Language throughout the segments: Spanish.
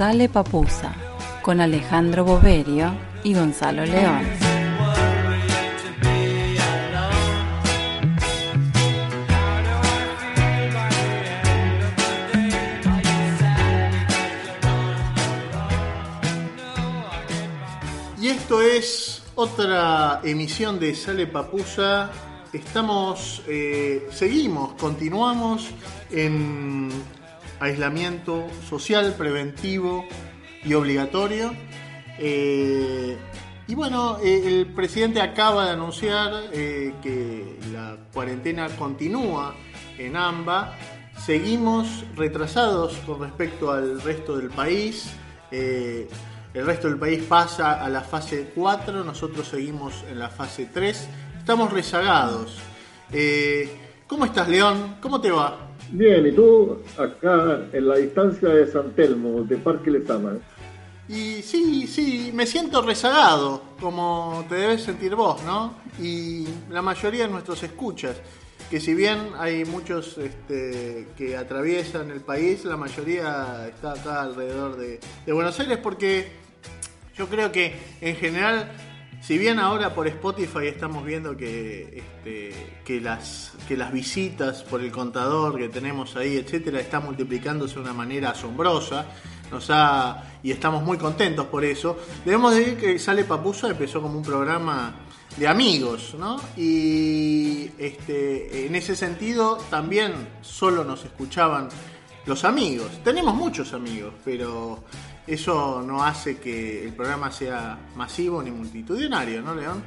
Sale Papusa con Alejandro Boverio y Gonzalo León. Y esto es otra emisión de Sale Papusa. Estamos, eh, seguimos, continuamos en aislamiento social, preventivo y obligatorio. Eh, y bueno, eh, el presidente acaba de anunciar eh, que la cuarentena continúa en AMBA. Seguimos retrasados con respecto al resto del país. el resto del país pasa a la fase 4, nosotros seguimos en la fase 3. Estamos rezagados. ¿Cómo estás, León? ¿Cómo te va? Bien, y tú acá en la distancia de San Telmo, de Parque Lezama. Y sí, sí, me siento rezagado, como te debes sentir vos, ¿no? Y la mayoría de nuestros escuchas, que si bien hay muchos este, que atraviesan el país, la mayoría está acá alrededor de, de Buenos Aires porque yo creo que en general si bien ahora por Spotify estamos viendo que, este, que las visitas por el contador que tenemos ahí, etcétera, está multiplicándose de una manera asombrosa, nos ha, y estamos muy contentos por eso, debemos decir que Sale Papusa empezó como un programa de amigos, ¿no? Y este, en ese sentido también solo nos escuchaban los amigos. Tenemos muchos amigos, pero eso no hace que el programa sea masivo ni multitudinario, ¿no, León?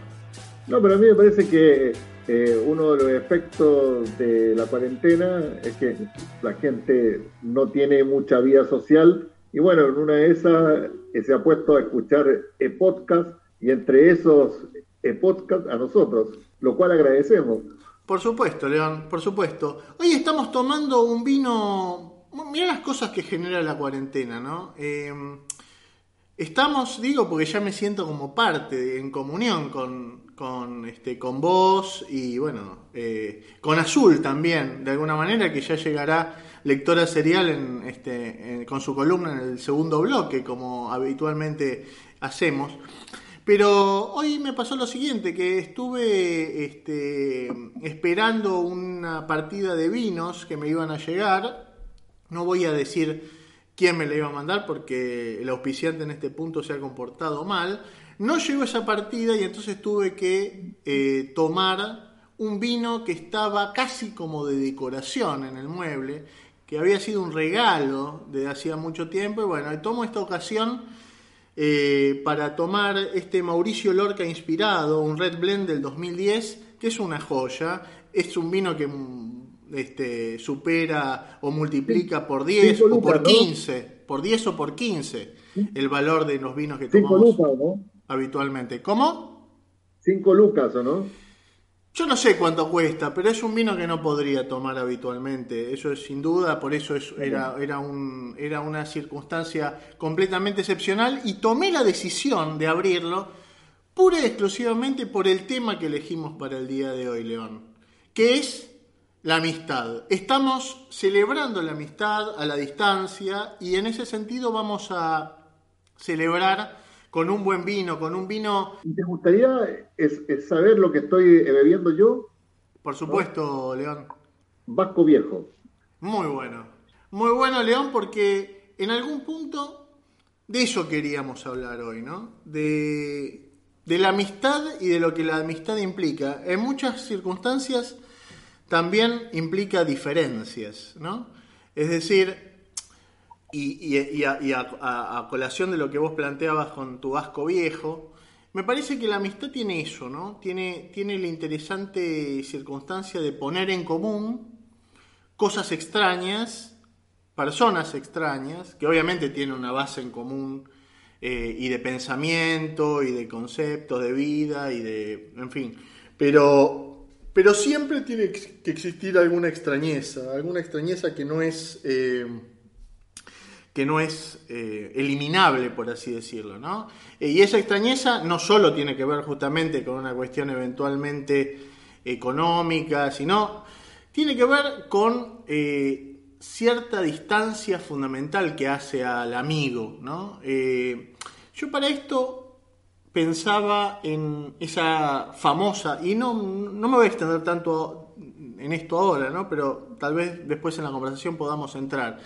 No, pero a mí me parece que eh, uno de los efectos de la cuarentena es que la gente no tiene mucha vida social y bueno, en una de esas eh, se ha puesto a escuchar e podcast y entre esos e podcast a nosotros, lo cual agradecemos. Por supuesto, León, por supuesto. Hoy estamos tomando un vino Mira las cosas que genera la cuarentena, ¿no? Em, estamos, digo, porque ya me siento como parte, en comunión con, con, este, con vos y bueno, eh, con Azul también, de alguna manera, que ya llegará lectora serial en, este, con su columna en el segundo bloque, como habitualmente hacemos. Pero hoy me pasó lo siguiente, que estuve este, esperando una partida de vinos que me iban a llegar no voy a decir quién me la iba a mandar porque el auspiciante en este punto se ha comportado mal. No llegó esa partida y entonces tuve que eh, tomar un vino que estaba casi como de decoración en el mueble, que había sido un regalo de hacía mucho tiempo. Y bueno, tomo esta ocasión eh, para tomar este Mauricio Lorca inspirado, un Red Blend del 2010, que es una joya. Es un vino que este, supera o multiplica por 10 o por 15, por 10 o por 15 el valor de los vinos que tomamos habitualmente. ¿Cómo? 5 lucas, ¿o no? Yo no sé cuánto cuesta, pero es un vino que no podría tomar habitualmente. Eso es sin duda, por eso es, era, era, un, era una circunstancia completamente excepcional y tomé la decisión de abrirlo pura y exclusivamente por el tema que elegimos para el día de hoy, León, que es la amistad. Estamos celebrando la amistad a la distancia y en ese sentido vamos a celebrar con un buen vino, con un vino... ¿Te gustaría saber lo que estoy bebiendo yo? Por supuesto, León. Vasco Viejo. Muy bueno. Muy bueno, León, porque en algún punto de eso queríamos hablar hoy, ¿no? De, de la amistad y de lo que la amistad implica. En muchas circunstancias también implica diferencias, ¿no? Es decir, y, a, colación de lo que vos planteabas con tu vasco viejo, me parece que la amistad tiene eso, ¿no? Tiene, tiene la interesante circunstancia de poner en común cosas extrañas, personas extrañas, que obviamente tienen una base en común eh, y de pensamiento y de conceptos de vida y de, en fin, pero pero siempre tiene que existir alguna extrañeza, alguna extrañeza que no es, eh, que no es eh, eliminable, por así decirlo. ¿no? Eh, y esa extrañeza no solo tiene que ver justamente con una cuestión eventualmente económica, sino tiene que ver con cierta distancia fundamental que hace al amigo, ¿no? Yo para esto pensaba en esa famosa, y no, no me voy a extender tanto en esto ahora, ¿no? Pero tal vez después en la conversación podamos entrar.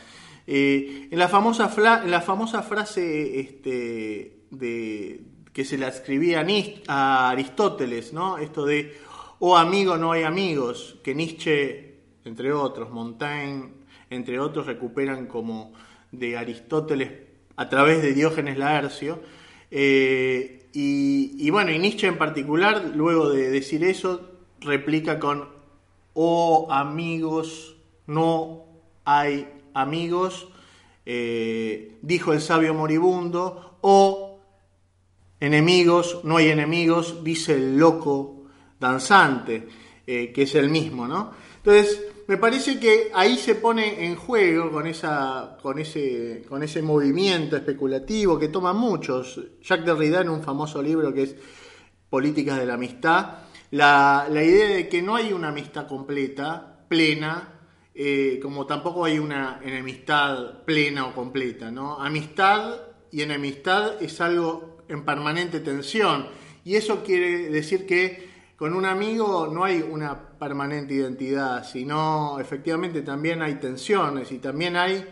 Eh, en, la famosa en la famosa frase este, de, que se la escribía a Aristóteles, ¿no? Esto de, oh amigo, no hay amigos, que Nietzsche, entre otros, Montaigne, entre otros, recuperan como de Aristóteles a través de Diógenes Laercio. Eh, y, bueno, y Nietzsche en particular, luego de decir eso, replica con, oh amigos, no hay amigos, eh, dijo el sabio moribundo, o enemigos, no hay enemigos, dice el loco danzante, eh, que es el mismo, ¿no? Entonces, me parece que ahí se pone en juego con, esa, con, ese, con ese movimiento especulativo que toman muchos. Jacques Derrida en un famoso libro que es Políticas de la Amistad, la, idea de que no hay una amistad completa, plena, eh, como tampoco hay una enemistad plena o completa, ¿no? Amistad y enemistad es algo en permanente tensión. Y eso quiere decir que con un amigo no hay una permanente identidad, sino efectivamente también hay tensiones y también hay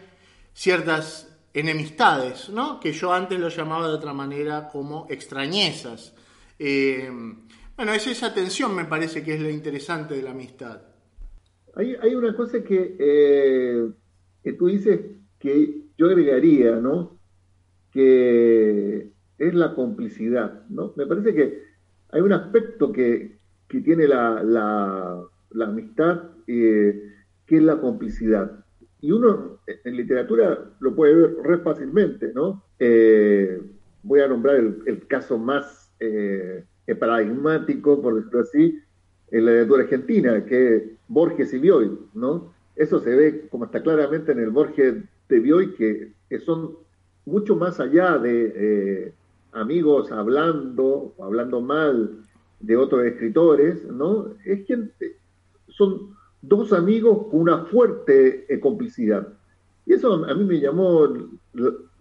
ciertas enemistades, ¿no? que yo antes lo llamaba de otra manera como extrañezas. Eh, bueno, es esa tensión me parece que es lo interesante de la amistad. Hay, hay una cosa que, eh, que tú dices que yo agregaría, ¿no? Que es la complicidad, ¿no? Me parece que hay un aspecto que, tiene la, la, amistad, eh, que es la complicidad. Y uno en literatura lo puede ver re fácilmente, ¿no? Eh, voy a nombrar el, caso más eh, paradigmático, por decirlo así, en la literatura argentina, que es Borges y Bioy, ¿no? Eso se ve como está claramente en el Borges de Bioy, que, son mucho más allá de amigos hablando, hablando mal de otros escritores, ¿no? Es que son dos amigos con una fuerte eh, complicidad. Y eso a mí me llamó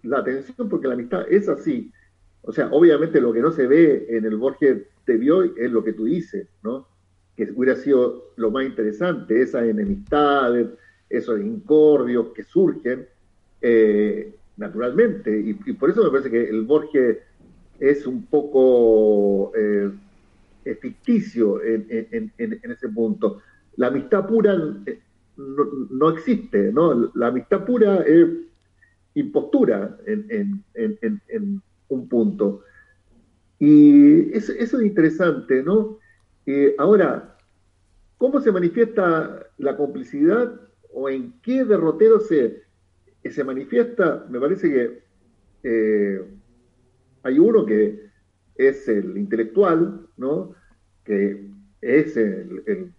la, atención porque la amistad es así. O sea, obviamente lo que no se ve en el Borges de Bioy es lo que tú dices, ¿no? Que hubiera sido lo más interesante, esas enemistades, esos incordios que surgen eh, naturalmente. Y, y, por eso me parece que el Borges es un poco eh, ficticio en, ese punto. La amistad pura eh, no, existe, ¿no? La amistad pura es impostura en, un punto. Y eso, es interesante, ¿no? Eh, ahora, ¿cómo se manifiesta la complicidad o en qué derrotero se, se manifiesta? Me parece que hay uno que es el intelectual, ¿no? que es el,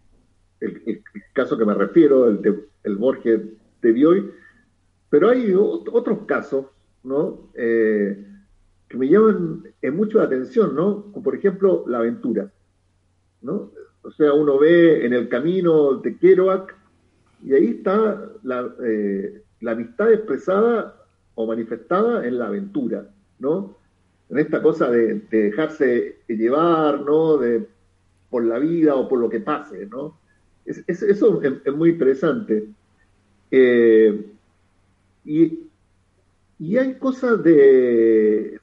caso que me refiero, el, de, el Borges de Bioy, pero hay otros casos ¿no? Eh, que me llaman mucho la atención, ¿no? como por ejemplo la aventura. ¿no? O sea, uno ve en el camino de Kerouac y ahí está la, eh, la amistad expresada o manifestada en la aventura, ¿no? En esta cosa de, dejarse llevar, ¿no? De, por la vida o por lo que pase, ¿no? eso es, muy interesante. Eh, y, hay cosas de,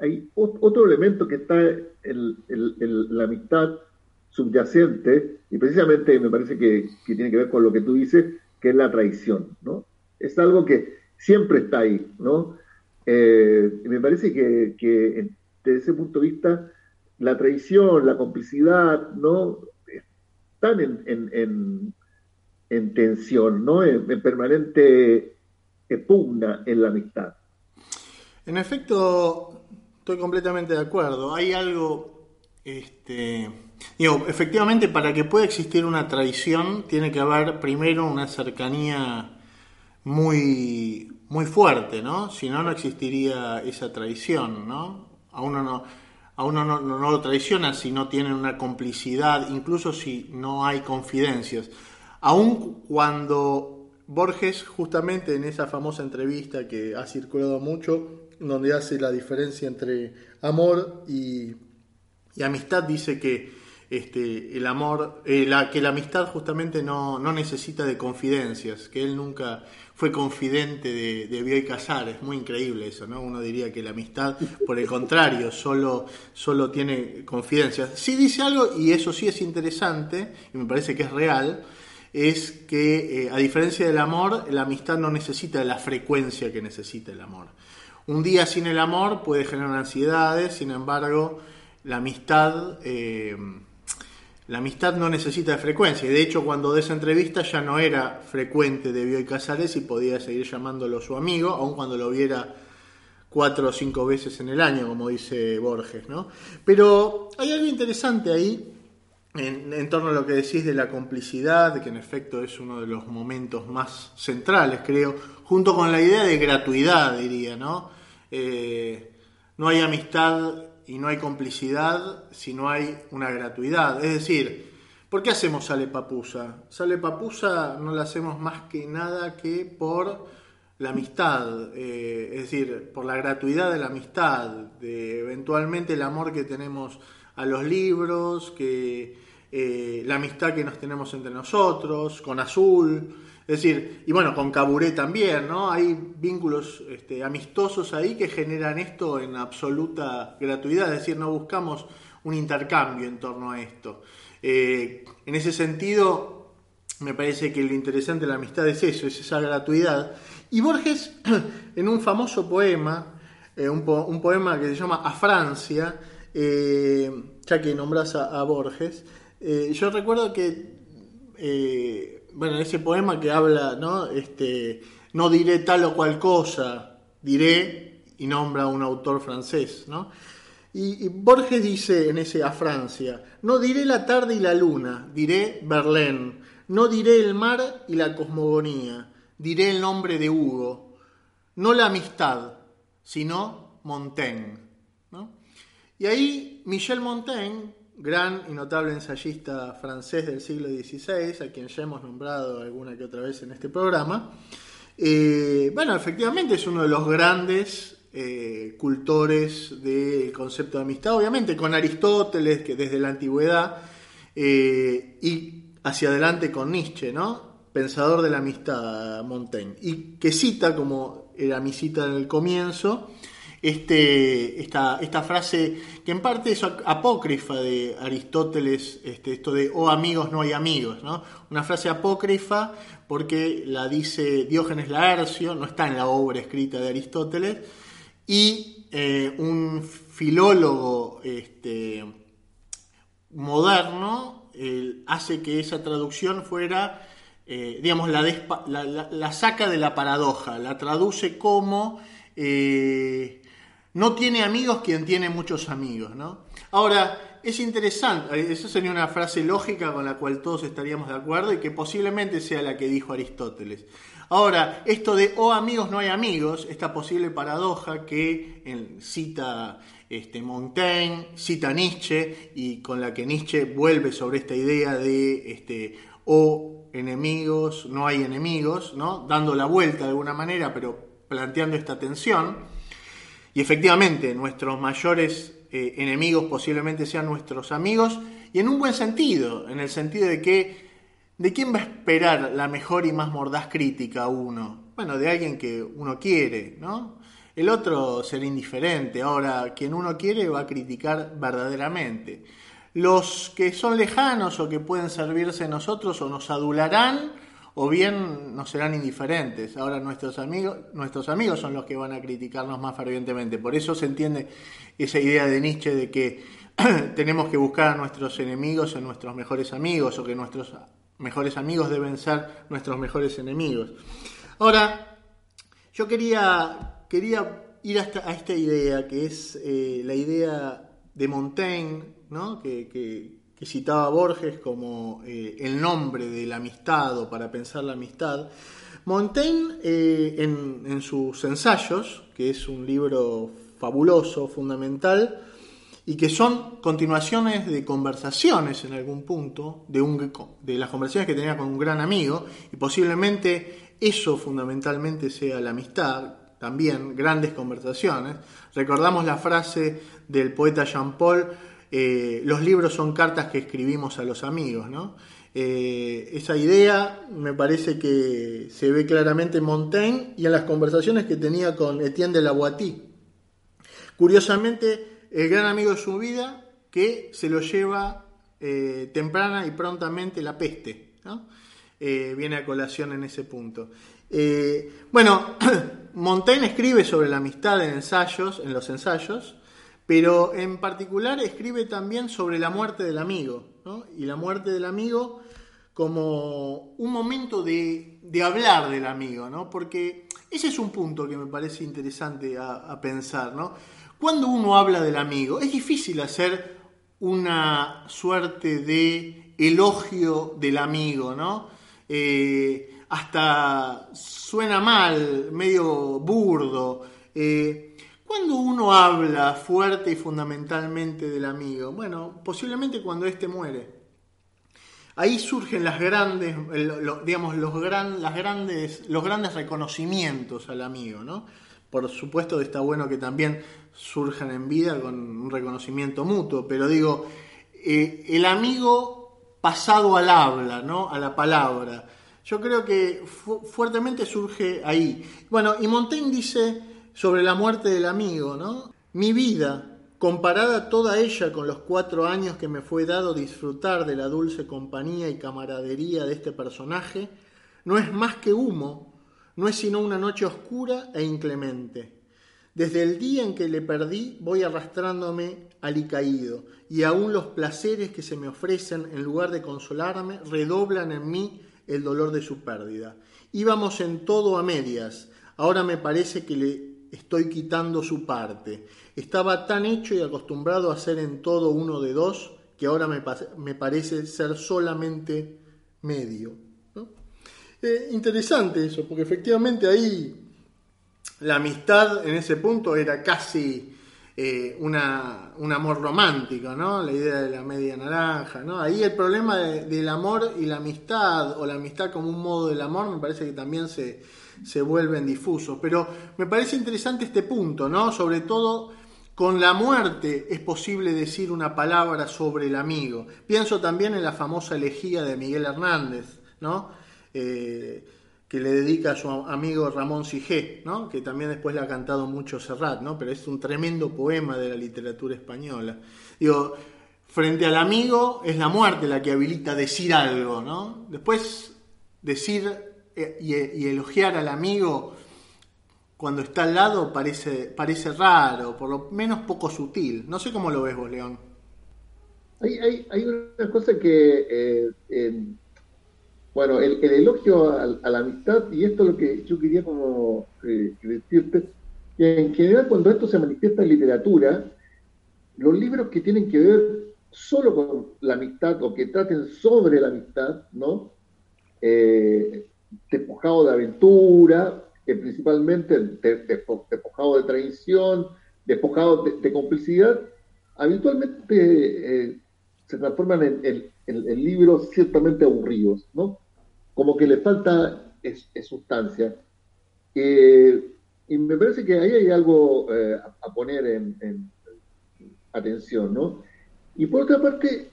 hay otro elemento que está en, la amistad subyacente, y precisamente me parece que, tiene que ver con lo que tú dices, que es la traición, ¿no? Es algo que siempre está ahí, ¿no? Eh, me parece que, desde ese punto de vista la traición, la complicidad, ¿no? están en, en, tensión, ¿no? En, permanente pugna en la amistad. En efecto, estoy completamente de acuerdo. Hay algo, este, digo, efectivamente para que pueda existir una traición tiene que haber primero una cercanía muy, muy fuerte, ¿no? Si no, no existiría esa traición, ¿no? A uno no, a uno no, lo traiciona si no tienen una complicidad, incluso si no hay confidencias. aun cuando Borges, justamente en esa famosa entrevista que ha circulado mucho, donde hace la diferencia entre amor y, amistad, dice que este, el amor, eh, la, que la amistad justamente no, no, necesita de confidencias, que él nunca fue confidente de, de Bioy Casares, muy increíble eso, ¿no? Uno diría que la amistad, por el contrario, solo, solo tiene confidencias. Sí dice algo, y eso sí es interesante, y me parece que es real, es que eh, a diferencia del amor, la amistad no necesita la frecuencia que necesita el amor. Un día sin el amor puede generar ansiedades, sin embargo, la amistad, eh, la amistad no necesita de frecuencia. Y de hecho, cuando de esa entrevista ya no era frecuente de Bioy Casares y podía seguir llamándolo su amigo, aun cuando lo viera cuatro o cinco veces en el año, como dice Borges. ¿no? Pero hay algo interesante ahí en, torno a lo que decís de la complicidad, que en efecto es uno de los momentos más centrales, creo, junto con la idea de gratuidad, diría, ¿no? Eh, no hay amistad y no hay complicidad si no hay una gratuidad. Es decir, ¿por qué hacemos Sale Papusa? Sale Papusa no la hacemos más que nada que por la amistad, eh, es decir, por la gratuidad de la amistad, de eventualmente el amor que tenemos a los libros, que eh, la amistad que nos tenemos entre nosotros, con Azul, es decir, y bueno, con Caburé también, ¿no? Hay vínculos este, amistosos ahí que generan esto en absoluta gratuidad, es decir, no buscamos un intercambio en torno a esto. Eh, en ese sentido, me parece que lo interesante de la amistad es eso, es esa gratuidad. Y Borges, en un famoso poema, eh, un, poema que se llama A Francia, ya que nombras a Borges, eh, yo recuerdo que, eh, bueno, ese poema que habla, ¿no? Este, no diré tal o cual cosa, diré y nombra a un autor francés, ¿no? Y, Borges dice en ese A Francia, no diré la tarde y la luna, diré Berlín, no diré el mar y la cosmogonía, diré el nombre de Hugo, no la amistad, sino Montaigne. ¿no? Y ahí Michel Montaigne gran y notable ensayista francés del siglo XVI, a quien ya hemos nombrado alguna que otra vez en este programa. Eh, bueno, efectivamente es uno de los grandes eh, cultores del concepto de amistad, obviamente con Aristóteles, que desde la antigüedad, eh, y hacia adelante con Nietzsche, ¿no? Pensador de la amistad, Montaigne, y que cita, como era mi cita en el comienzo, este, esta, esta frase que en parte es apócrifa de Aristóteles, este, esto de, oh amigos, no hay amigos, ¿no? Una frase apócrifa porque la dice Diógenes Laercio, no está en la obra escrita de Aristóteles, y eh, un filólogo este, moderno hace que esa traducción fuera, eh, digamos, la, saca de la paradoja, la traduce como... Eh, no tiene amigos quien tiene muchos amigos, ¿no? Ahora, es interesante, eh, esa sería una frase lógica con la cual todos estaríamos de acuerdo y que posiblemente sea la que dijo Aristóteles. Ahora, esto de, oh amigos, no hay amigos, esta posible paradoja que cita este, Montaigne, cita Nietzsche y con la que Nietzsche vuelve sobre esta idea de, este, oh enemigos, no hay enemigos, ¿no? dando la vuelta de alguna manera, pero planteando esta tensión. Y efectivamente, nuestros mayores eh, enemigos posiblemente sean nuestros amigos, y en un buen sentido, en el sentido de que, ¿de quién va a esperar la mejor y más mordaz crítica uno? Bueno, de alguien que uno quiere, ¿no? El otro será indiferente, ahora quien uno quiere va a criticar verdaderamente. Los que son lejanos o que pueden servirse de nosotros o nos adularán o bien nos serán indiferentes. Ahora nuestros amigos, nuestros amigos son los que van a criticarnos más fervientemente. Por eso se entiende esa idea de Nietzsche de que tenemos que buscar a nuestros enemigos en nuestros mejores amigos o que nuestros mejores amigos deben ser nuestros mejores enemigos. Ahora, yo quería, quería ir hasta, a esta idea que es eh, la idea de Montaigne, ¿no? que que citaba Borges como eh, el nombre de la amistad o para pensar la amistad, Montaigne eh, en, sus ensayos, que es un libro fabuloso, fundamental, y que son continuaciones de conversaciones en algún punto, de, un, de las conversaciones que tenía con un gran amigo, y posiblemente eso fundamentalmente sea la amistad, también grandes conversaciones. Recordamos la frase del poeta Jean Paul, eh, los libros son cartas que escribimos a los amigos, ¿no? Eh, esa idea me parece que se ve claramente en Montaigne y en las conversaciones que tenía con Etienne de la Boitie. Curiosamente, el gran amigo de su vida que se lo lleva eh, temprana y prontamente la peste. Viene a colación en ese punto. bueno, Montaigne escribe sobre la amistad en ensayos, en los ensayos, pero en particular escribe también sobre la muerte del amigo, y la muerte del amigo como un momento de, hablar del amigo, ¿no? porque ese es un punto que me parece interesante a, pensar. ¿no? Cuando uno habla del amigo, es difícil hacer una suerte de elogio del amigo, ¿no? Eh, hasta suena mal, medio burdo. Eh, ¿Cuándo uno habla fuerte y fundamentalmente del amigo? Bueno, posiblemente cuando éste muere. Ahí surgen las grandes, los, grandes, los grandes reconocimientos al amigo, ¿no? Por supuesto está bueno que también surjan en vida con un reconocimiento mutuo, pero digo, eh, el amigo pasado al habla, ¿no? A la palabra. Yo creo que fuertemente surge ahí. Bueno, y Montaigne dice sobre la muerte del amigo, ¿no? Mi vida, comparada toda ella con los cuatro años que me fue dado disfrutar de la dulce compañía y camaradería de este personaje, no es más que humo, no es sino una noche oscura e inclemente. Desde el día en que le perdí voy arrastrándome alicaído, y aún los placeres que se me ofrecen en lugar de consolarme redoblan en mí el dolor de su pérdida. Íbamos en todo a medias, ahora me parece que le estoy quitando su parte. Estaba tan hecho y acostumbrado a ser en todo uno de dos que ahora me, parece ser solamente medio. Eh, interesante eso, porque efectivamente ahí la amistad en ese punto era casi eh, una, un amor romántico, ¿no? La idea de la media naranja, ¿no? Ahí el problema del amor y la amistad, o la amistad como un modo del amor, me parece que también se, se vuelven difusos. Pero me parece interesante este punto, ¿no? Sobre todo con la muerte es posible decir una palabra sobre el amigo. Pienso también en la famosa elegía de Miguel Hernández, ¿no? Eh, que le dedica a su amigo Ramón Sigé, ¿no? que también después le ha cantado mucho Serrat, ¿no? pero es un tremendo poema de la literatura española. Digo, frente al amigo es la muerte la que habilita decir algo, ¿no? Después decir eh, y, elogiar al amigo cuando está al lado parece, parece raro, por lo menos poco sutil. No sé cómo lo ves vos, León. Hay, hay, hay una cosa que, eh, bueno, el, elogio a, la amistad, y esto es lo que yo quería como eh, decirte, que en general cuando esto se manifiesta en literatura, los libros que tienen que ver solo con la amistad o que traten sobre la amistad, ¿no? Despojado de aventura, principalmente despojado de traición, despojado de, complicidad, habitualmente eh, se transforman en, libros ciertamente aburridos, ¿no? Como que le falta sustancia. Eh, y me parece que ahí hay algo eh, a, poner en, atención, ¿no? Y por otra parte,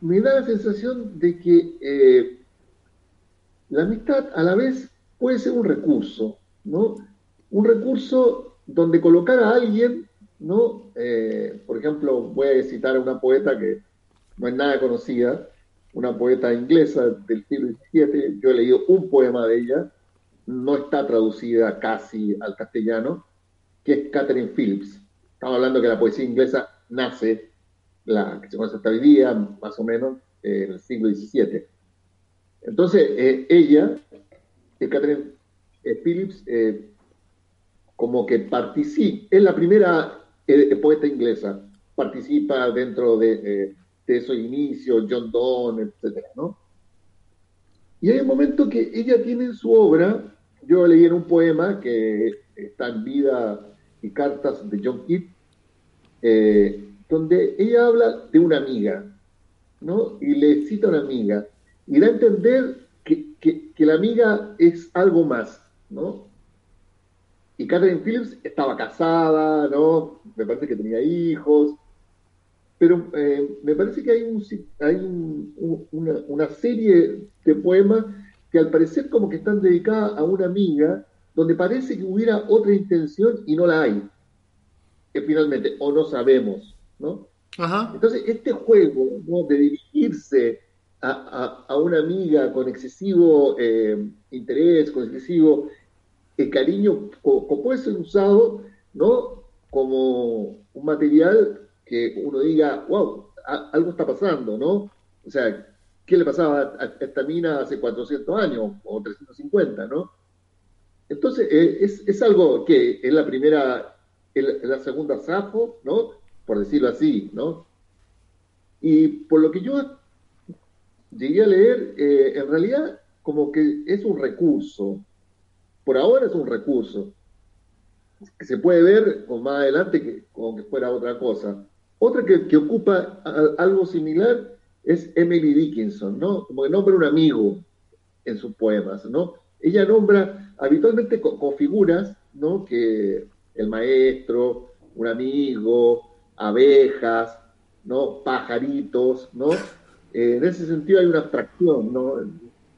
me da la sensación de que la amistad a la vez puede ser un recurso, ¿no? Un recurso donde colocar a alguien, ¿no? Eh, por ejemplo, voy a citar a una poeta que no es nada conocida, una poeta inglesa del siglo XVII, yo he leído un poema de ella, no está traducida casi al castellano, que es Catherine Phillips. Estamos hablando que la poesía inglesa nace, la que se conoce hasta hoy día, más o menos, en el siglo XVII. Entonces, eh, ella, eh, Catherine eh, Phillips, como que participa, es la primera poeta inglesa, participa dentro de, de esos inicios, John Donne, etc. ¿no? Y hay un momento que ella tiene en su obra, yo leí en un poema que está en vida y cartas de John Keats, donde ella habla de una amiga, ¿no? Y le cita a una amiga, y da a entender que, que la amiga es algo más, ¿no? Y Catherine Phillips estaba casada, ¿no? Me parece que tenía hijos, pero eh, me parece que hay, un, hay una, serie de poemas que al parecer como que están dedicadas a una amiga, donde parece que hubiera otra intención y no la hay, que finalmente, o no sabemos, ¿no? Entonces, este juego de dirigirse a, una amiga con excesivo eh, interés, con excesivo el cariño puede ser usado ¿no? como un material que uno diga, wow, algo está pasando, ¿no? O sea, ¿qué le pasaba a esta mina hace 400 años o 350, ¿no? Entonces, eh, es, es, algo que es la primera, es la segunda Safo, ¿no? Por decirlo así, ¿no? Y por lo que yo llegué a leer, eh, en realidad como que es un recurso, por ahora es un recurso que se puede ver más adelante que, como que fuera otra cosa. Otra que, ocupa algo similar es Emily Dickinson, ¿no? Como que nombra un amigo en sus poemas, ¿no? Ella nombra habitualmente con, figuras, ¿no? Que el maestro, un amigo, abejas, ¿no? Pajaritos, ¿no? Eh, en ese sentido hay una abstracción, ¿no?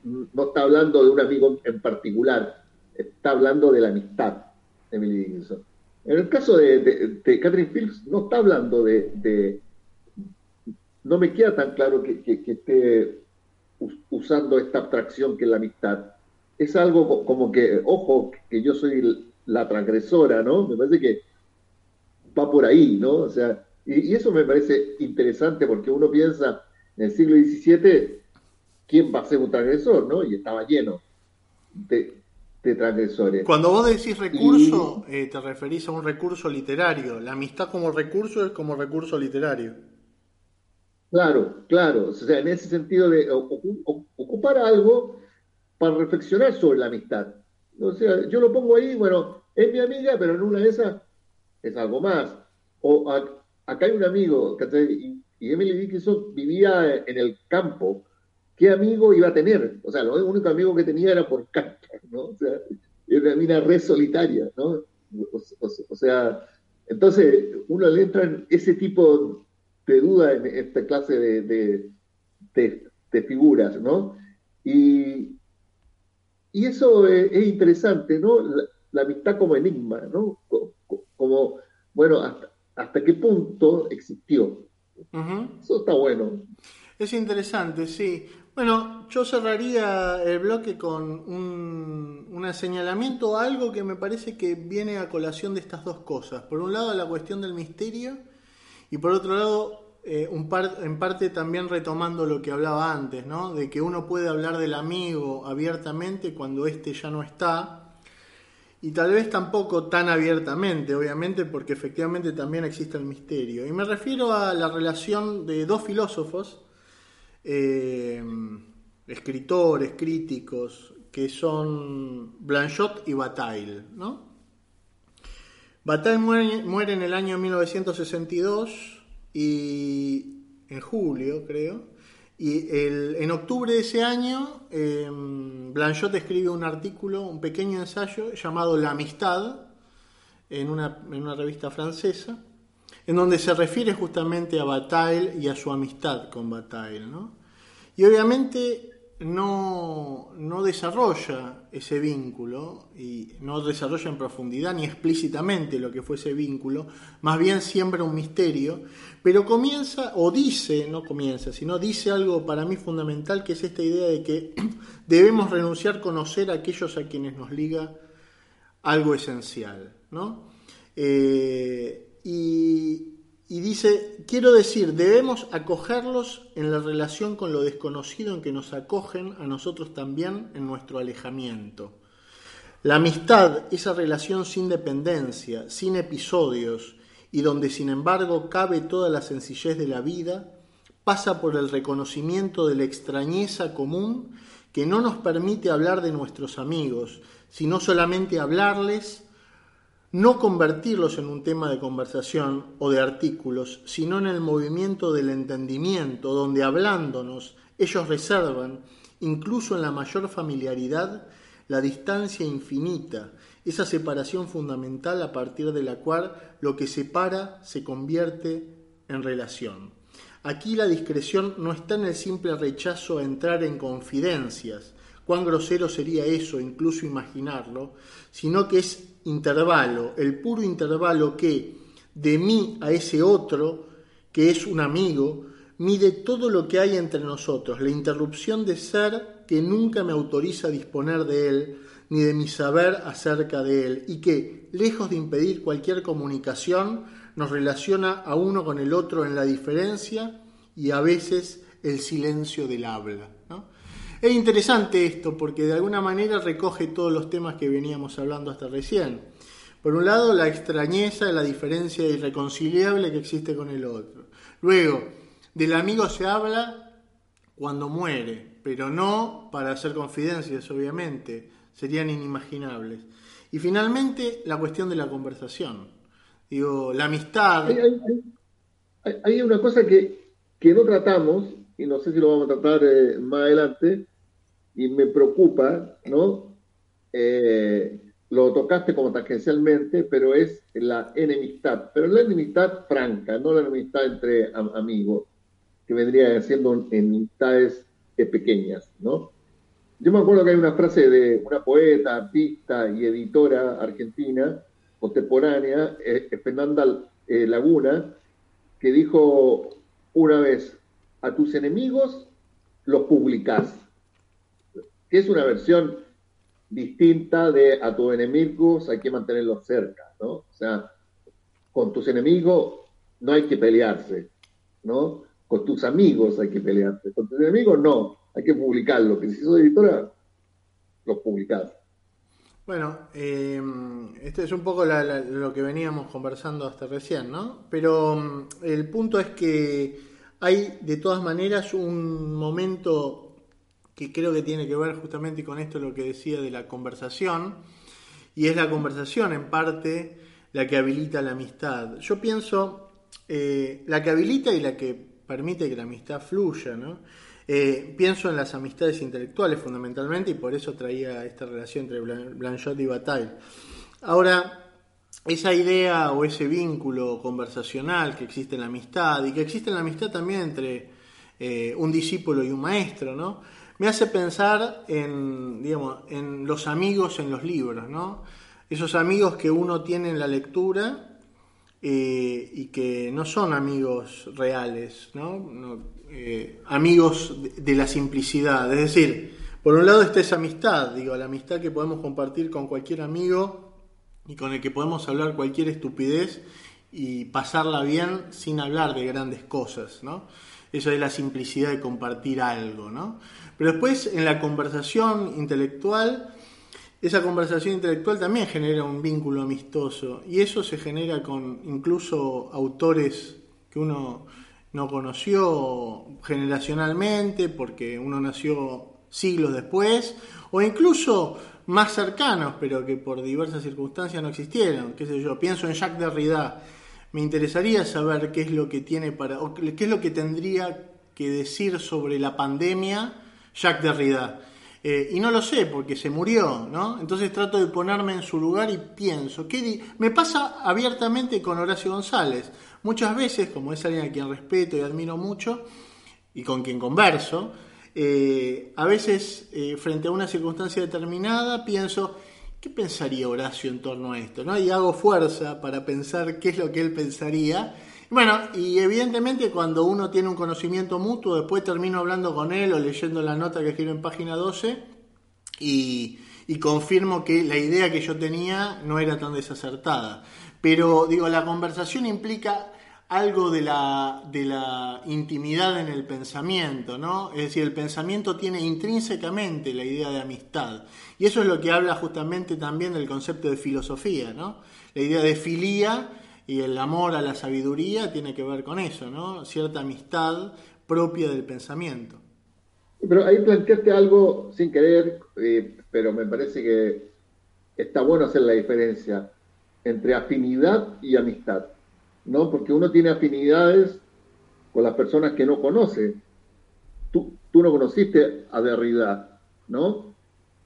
No está hablando de un amigo en particular, está hablando de la amistad, Emily Dickinson. En el caso de, Catherine Phillips, no está hablando de, No me queda tan claro que, esté usando esta abstracción que es la amistad. Es algo como que, ojo, que yo soy la transgresora, ¿no? Me parece que va por ahí, ¿no? O sea, y eso me parece interesante porque uno piensa en el siglo XVII, ¿quién va a ser un transgresor, no? Y estaba lleno de, transgresores. Cuando vos decís recurso, eh, te referís a un recurso literario. La amistad como recurso es como recurso literario. Claro, claro. O sea, en ese sentido de ocupar algo para reflexionar sobre la amistad. O sea, yo lo pongo ahí, bueno, es mi amiga, pero en una de esas es algo más. O acá hay un amigo, y, y Emily Dickinson vivía en el campo ¿qué amigo iba a tener? O sea, lo único amigo que tenía era por carta, ¿no? O sea, era una mina re solitaria, ¿no? O, sea, entonces uno le entra en ese tipo de duda en esta clase de, figuras, ¿no? Y, y eso es, interesante, ¿no? La, amistad como enigma, ¿no? Como, bueno, hasta, hasta qué punto existió. Eso está bueno. Es interesante, sí. Bueno, yo cerraría el bloque con un, un señalamiento, algo que me parece que viene a colación de estas dos cosas. Por un lado, la cuestión del misterio y por otro lado, eh, un en parte también retomando lo que hablaba antes, ¿no? De que uno puede hablar del amigo abiertamente cuando éste ya no está. Y tal vez tampoco tan abiertamente, obviamente, porque efectivamente también existe el misterio. Y me refiero a la relación de dos filósofos, eh, escritores, críticos, que son Blanchot y Bataille. ¿no? Bataille muere, en el año 1962 y en julio, creo. Y en octubre de ese año, eh, Blanchot escribe un artículo, un pequeño ensayo llamado La amistad, en una, en una revista francesa, en donde se refiere justamente a Bataille y a su amistad con Bataille. ¿no? Y obviamente no, no, desarrolla ese vínculo y no desarrolla en profundidad ni explícitamente lo que fue ese vínculo, más bien siembra un misterio, pero comienza o dice, no comienza, sino dice algo para mí fundamental que es esta idea de que debemos renunciar a conocer a aquellos a quienes nos liga algo esencial. ¿no? Eh, y, y dice, quiero decir, debemos acogerlos en la relación con lo desconocido en que nos acogen a nosotros también en nuestro alejamiento. La amistad, esa relación sin dependencia, sin episodios, y donde sin embargo cabe toda la sencillez de la vida, pasa por el reconocimiento de la extrañeza común que no nos permite hablar de nuestros amigos, sino solamente hablarles no convertirlos en un tema de conversación o de artículos, sino en el movimiento del entendimiento, donde hablándonos ellos reservan, incluso en la mayor familiaridad, la distancia infinita, esa separación fundamental a partir de la cual lo que separa se convierte en relación. Aquí la discreción no está en el simple rechazo a entrar en confidencias, cuán grosero sería eso, incluso imaginarlo, sino que es intervalo, el puro intervalo que de mí a ese otro, que es un amigo, mide todo lo que hay entre nosotros, la interrupción de ser que nunca me autoriza a disponer de él, ni de mi saber acerca de él, y que, lejos de impedir cualquier comunicación, nos relaciona a uno con el otro en la diferencia y a veces el silencio del habla. Es interesante esto porque de alguna manera recoge todos los temas que veníamos hablando hasta recién. Por un lado, la extrañeza, la diferencia irreconciliable que existe con el otro. Luego, del amigo se habla cuando muere, pero no para hacer confidencias, obviamente, serían inimaginables. Y finalmente, la cuestión de la conversación. Digo, la amistad. Hay, una cosa que, que, no tratamos, y no sé si lo vamos a tratar eh, más adelante, y me preocupa, ¿no? Eh, lo tocaste como tangencialmente, pero es la enemistad, pero la enemistad franca, no la enemistad entre amigos, que vendría siendo enemistades pequeñas, ¿no? Yo me acuerdo que hay una frase de una poeta, artista y editora argentina contemporánea, eh, Fernanda eh, Laguna, que dijo una vez, a tus enemigos los publicás que es una versión distinta de a tus enemigos hay que mantenerlos cerca, ¿no? O sea, con tus enemigos no hay que pelearse, ¿no? Con tus amigos hay que pelearse, con tus enemigos no, hay que publicarlo, que si sos editora, lo publicás. Bueno, eh, este es un poco lo que veníamos conversando hasta recién, ¿no? Pero mm, el punto es que hay de todas maneras un momento que creo que tiene que ver justamente con esto lo que decía de la conversación, y es la conversación en parte la que habilita la amistad. Yo pienso, eh, la que habilita y la que permite que la amistad fluya, ¿no? Eh, pienso en las amistades intelectuales fundamentalmente y por eso traía esta relación entre Blanchot y Bataille. Ahora, esa idea o ese vínculo conversacional que existe en la amistad y que existe en la amistad también entre eh, un discípulo y un maestro, ¿no? me hace pensar en, digamos, en los amigos en los libros, ¿no? Esos amigos que uno tiene en la lectura eh, y que no son amigos reales, ¿no? Eh, amigos de, la simplicidad. Es decir, por un lado está esa amistad, digo, la amistad que podemos compartir con cualquier amigo y con el que podemos hablar cualquier estupidez y pasarla bien sin hablar de grandes cosas, ¿no? Eso es la simplicidad de compartir algo, ¿no? Pero después en la conversación intelectual, esa conversación intelectual también genera un vínculo amistoso y eso se genera con incluso autores que uno no conoció generacionalmente porque uno nació siglos después o incluso más cercanos pero que por diversas circunstancias no existieron, qué sé yo, pienso en Jacques Derrida. Me interesaría saber qué es lo que tiene para qué es lo que tendría que decir sobre la pandemia Jacques Derrida. Eh, y no lo sé porque se murió, ¿no? Entonces trato de ponerme en su lugar y pienso, ¿qué me pasa abiertamente con Horacio González. Muchas veces, como es alguien a quien respeto y admiro mucho y con quien converso, eh, a veces eh, frente a una circunstancia determinada pienso, ¿qué pensaría Horacio en torno a esto? ¿no? Y hago fuerza para pensar qué es lo que él pensaría bueno, y evidentemente cuando uno tiene un conocimiento mutuo, después termino hablando con él o leyendo la nota que escribo en página 12 y, confirmo que la idea que yo tenía no era tan desacertada. Pero digo, la conversación implica algo de la, de la intimidad en el pensamiento, ¿no? Es decir, el pensamiento tiene intrínsecamente la idea de amistad. Y eso es lo que habla justamente también del concepto de filosofía, ¿no? La idea de filía y el amor a la sabiduría tiene que ver con eso, ¿no? Cierta amistad propia del pensamiento. Pero ahí planteaste algo sin querer, eh, pero me parece que está bueno hacer la diferencia. Entre afinidad y amistad, ¿no? Porque uno tiene afinidades con las personas que no conoce. Tú, tú no conociste a Derrida, ¿no?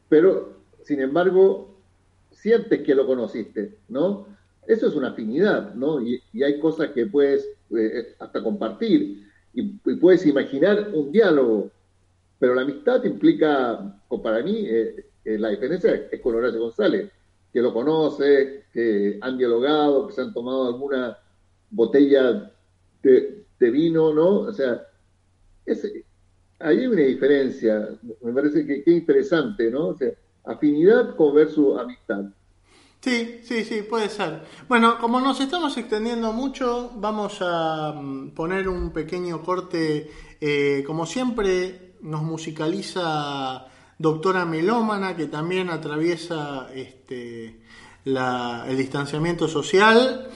Pero, sin embargo, sientes que lo conociste, ¿no? Eso es una afinidad, ¿no? Y, hay cosas que puedes eh, hasta compartir y, puedes imaginar un diálogo, pero la amistad implica, para mí, eh, eh, la diferencia es con Horacio González, que lo conoce, que han dialogado, que se han tomado alguna botella de, vino, ¿no? O sea, ahí hay una diferencia, me parece que, que interesante, ¿no? O sea, afinidad con versus amistad. Sí, sí, sí, puede ser. Bueno, como nos estamos extendiendo mucho, vamos a mm, poner un pequeño corte. Eh, como siempre, nos musicaliza Doctora Melómana, que también atraviesa este, el distanciamiento social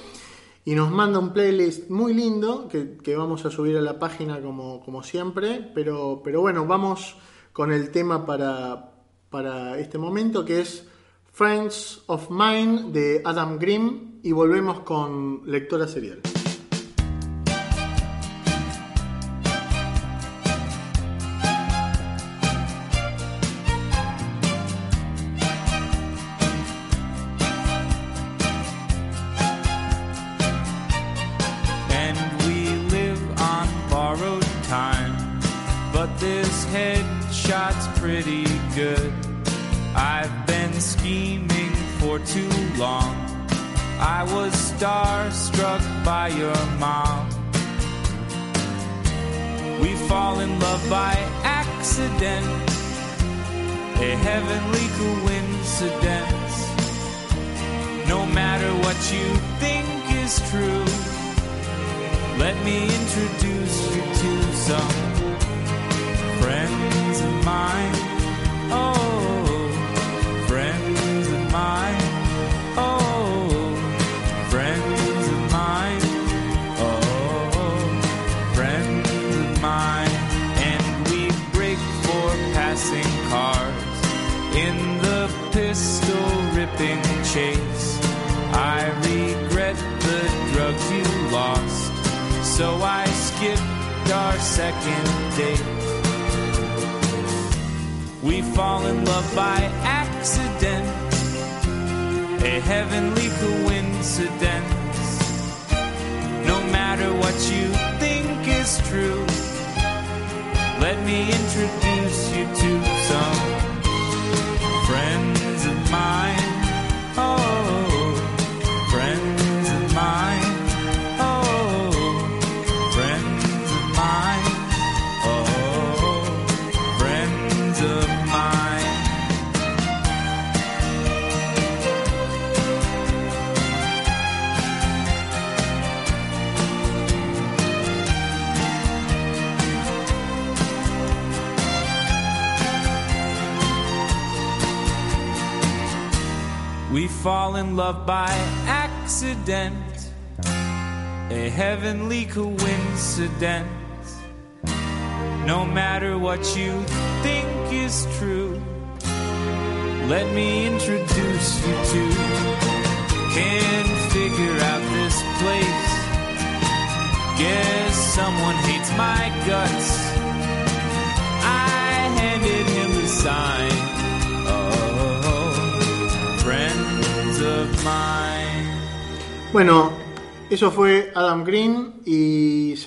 y nos manda un playlist muy lindo que, vamos a subir a la página como, como siempre. Pero, pero bueno, vamos con el tema para, para este momento que es Friends of Mine de Adam Grimm y volvemos con lectora serial. Coincidence. No matter what you think is true, let me introduce you to. Can't figure out this place. Guess someone hates my guts. I handed him the sign. Oh, friends of mine. Bueno, eso fue Adam Green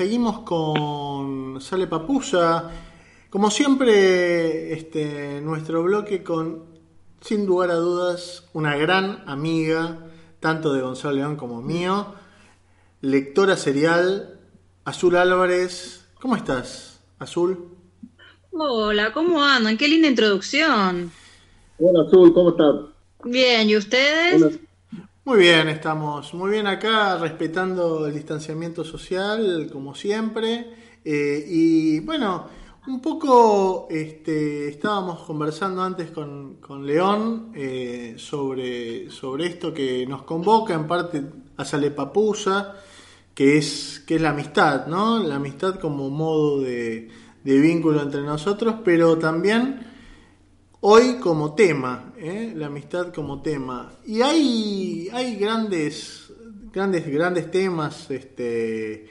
seguimos con Sale Papusa. Como siempre, este, nuestro bloque con, sin lugar a dudas, una gran amiga, tanto de Gonzalo León como mío, lectora serial, Azul Álvarez. ¿Cómo estás, Azul? Hola, ¿cómo andan? Qué linda introducción. Hola, Azul, ¿cómo estás? Bien, ¿y ustedes? Muy bien, estamos muy bien acá, respetando el distanciamiento social, como siempre. Eh, y bueno, un poco este, estábamos conversando antes con, León eh, sobre, sobre esto que nos convoca, en parte a Salepapusa, que es, que es la amistad, ¿no? La amistad como modo de, de vínculo entre nosotros, pero también hoy como tema, ¿eh? la amistad como tema. Y hay, hay grandes, grandes, grandes temas este,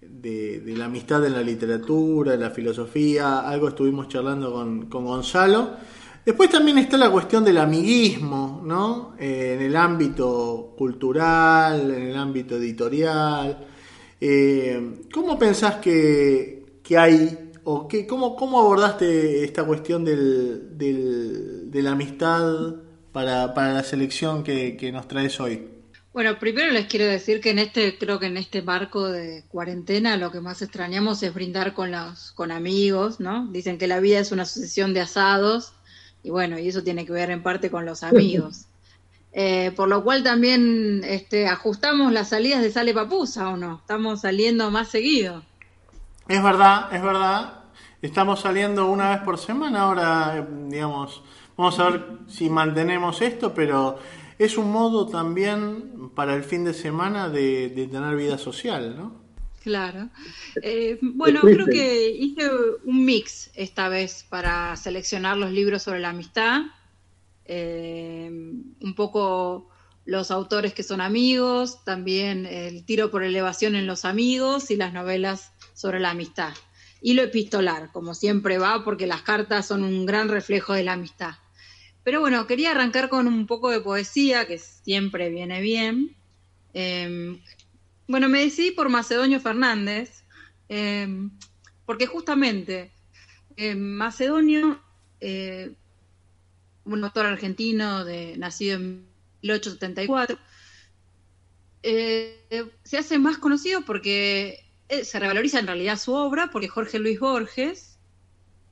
de, la amistad en la literatura, en la filosofía, algo estuvimos charlando con, con Gonzalo. Después también está la cuestión del amiguismo, ¿no? Eh, en el ámbito cultural, en el ámbito editorial. Eh, ¿Cómo pensás que, que hay, o qué, cómo, cómo abordaste esta cuestión del- de la amistad para, para la selección que, que nos traes hoy? Bueno, primero les quiero decir que en este, creo que en este marco de cuarentena lo que más extrañamos es brindar con los, con amigos, ¿no? Dicen que la vida es una sucesión de asados, y bueno, y eso tiene que ver en parte con los amigos. Eh, por lo cual también este, ajustamos las salidas de Sale Papusa, ¿o no? Estamos saliendo más seguido. Es verdad, es verdad. Estamos saliendo una vez por semana. Ahora, eh, digamos, vamos a ver si mantenemos esto, pero es un modo también para el fin de semana de, de tener vida social, ¿no? Claro. Eh, bueno, creo que hice un mix esta vez para seleccionar los libros sobre la amistad. Eh, un poco los autores que son amigos, también el tiro por elevación en los amigos y las novelas sobre la amistad. Y lo epistolar, como siempre va, porque las cartas son un gran reflejo de la amistad. Pero bueno, quería arrancar con un poco de poesía, que siempre viene bien. Eh, bueno, me decidí por Macedonio Fernández, eh, porque justamente eh, Macedonio, eh, un autor argentino de, nacido en 1874, eh, se hace más conocido porque eh, se revaloriza en realidad su obra, porque Jorge Luis Borges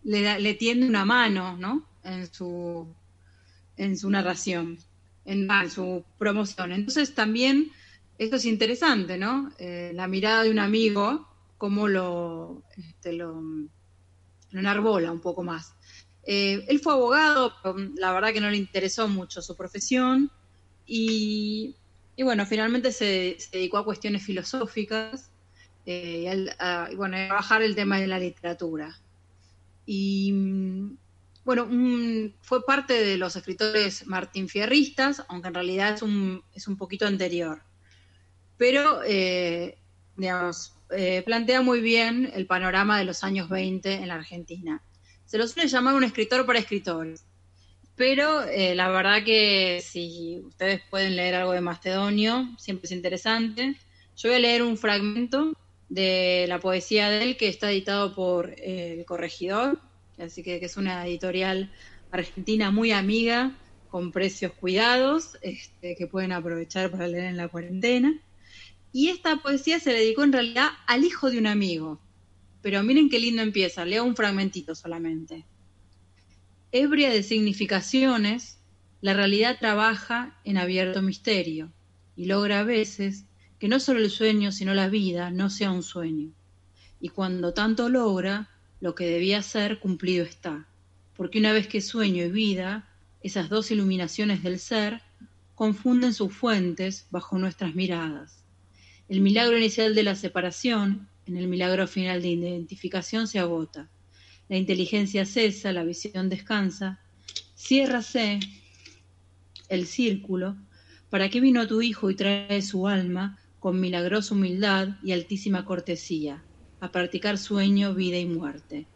le, da- le tiende una mano ¿no? en, su, en su narración, en, en su promoción. Entonces también esto es interesante, ¿no? Eh, la mirada de un amigo, cómo lo, este, lo, lo enarbola un poco más. Eh, él fue abogado, pero la verdad que no le interesó mucho su profesión y, y bueno, finalmente se, se dedicó a cuestiones filosóficas eh, y, al- a, y bueno, a trabajar el tema de la literatura. Y mm, bueno, un- fue parte de los escritores Martín Fierristas, aunque en realidad es un, es un poquito anterior pero eh, digamos, eh, plantea muy bien el panorama de los años 20 en la Argentina. Se lo suele llamar un escritor para escritores, pero eh, la verdad que si ustedes pueden leer algo de Macedonio, siempre es interesante. Yo voy a leer un fragmento de la poesía de él que está editado por El Corregidor, así que, es una editorial argentina muy amiga, con precios cuidados, este, que pueden aprovechar para leer en la cuarentena. Y esta poesía se le dedicó en realidad al hijo de un amigo. Pero miren qué lindo empieza, leo un fragmentito solamente. Ebria de significaciones, la realidad trabaja en abierto misterio y logra a veces que no solo el sueño, sino la vida no sea un sueño. Y cuando tanto logra, lo que debía ser cumplido está. Porque una vez que sueño y vida, esas dos iluminaciones del ser, confunden sus fuentes bajo nuestras miradas. El milagro inicial de la separación, en el milagro final de identificación se agota. La inteligencia cesa, la visión descansa. Ciérrase el círculo. ¿Para qué vino tu hijo y trae su alma con milagrosa humildad y altísima cortesía a practicar sueño, vida y muerte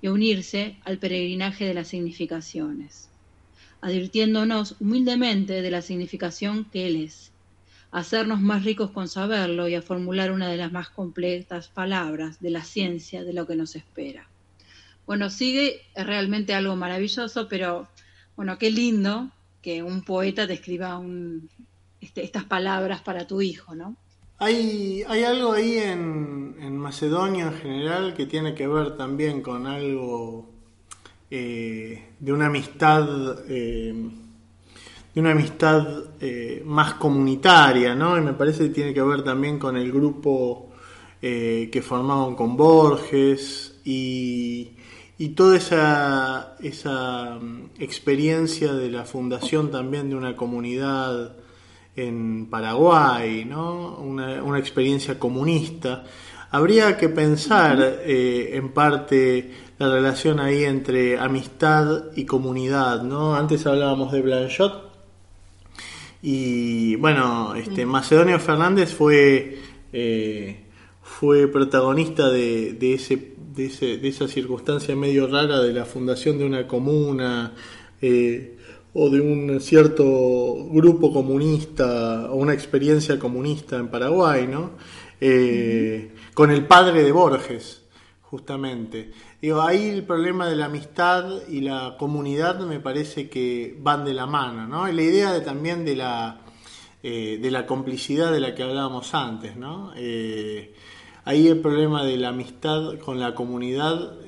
y a unirse al peregrinaje de las significaciones, advirtiéndonos humildemente de la significación que Él es, a hacernos más ricos con saberlo y a formular una de las más completas palabras de la ciencia de lo que nos espera. Bueno, sigue, realmente algo maravilloso, pero bueno, qué lindo que un poeta te escriba un, este, estas palabras para tu hijo, ¿no? Hay, algo ahí en, en Macedonia en general que tiene que ver también con algo eh, de una amistad, eh, de una amistad eh, más comunitaria, ¿no? Y me parece que tiene que ver también con el grupo que formaban con Borges y, toda esa, esa mm, experiencia de la fundación también de una comunidad en Paraguay, ¿no? Una, una experiencia comunista. habría que pensar eh, en parte la relación ahí entre amistad y comunidad, ¿no? Antes hablábamos de Blanchot y bueno, este Macedonio Fernández fue eh, fue protagonista de, de, ese, de, ese, de esa circunstancia medio rara de la fundación de una comuna eh, o de un cierto grupo comunista o una experiencia comunista en Paraguay, ¿no? Eh, con el padre de Borges, justamente. Digo, ahí el problema de la amistad y la comunidad me parece que van de la mano, ¿no? Y la idea de, también de la, eh, de la complicidad de la que hablábamos antes, ¿no? Eh, ahí el problema de la amistad con la comunidad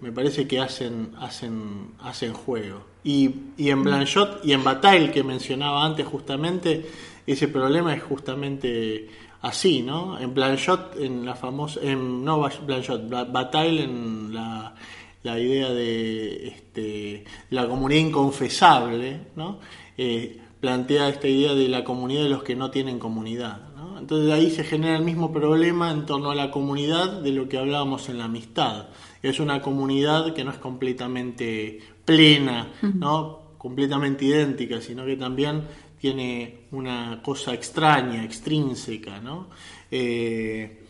me parece que hacen, hacen, hacen juego. Y, en Blanchot y en Bataille, que mencionaba antes justamente, ese problema es justamente así, ¿no? En Blanchot, en la famosa, en, no Blanchot, Bataille en la, la idea de este, la comunidad inconfesable, ¿no? Eh, plantea esta idea de la comunidad de los que no tienen comunidad. Entonces ahí se genera el mismo problema en torno a la comunidad de lo que hablábamos en la amistad. Es una comunidad que no es completamente plena, ¿no? completamente idéntica, sino que también tiene una cosa extraña, extrínseca, ¿no? Eh,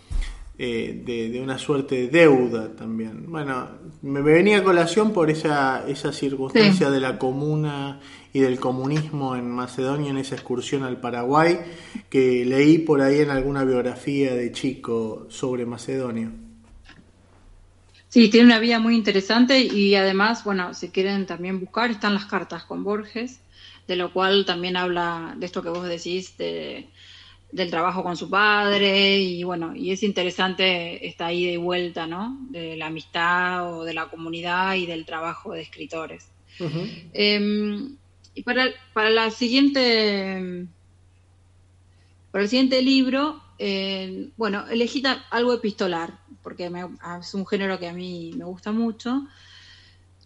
eh, de, una suerte de deuda también. Bueno, me venía a colación por esa, esa circunstancia de la comuna y del comunismo en Macedonia en esa excursión al Paraguay que leí por ahí en alguna biografía de chico sobre Macedonia. Sí, tiene una vida muy interesante y además, bueno, si quieren también buscar, están las cartas con Borges, de lo cual también habla de esto que vos decís, de, del trabajo con su padre y bueno, y es interesante esta ida y vuelta, ¿no? De la amistad o de la comunidad y del trabajo de escritores. Em, y para, para la siguiente, para el siguiente libro, eh, bueno, elegí algo epistolar, porque es un género que a mí me gusta mucho.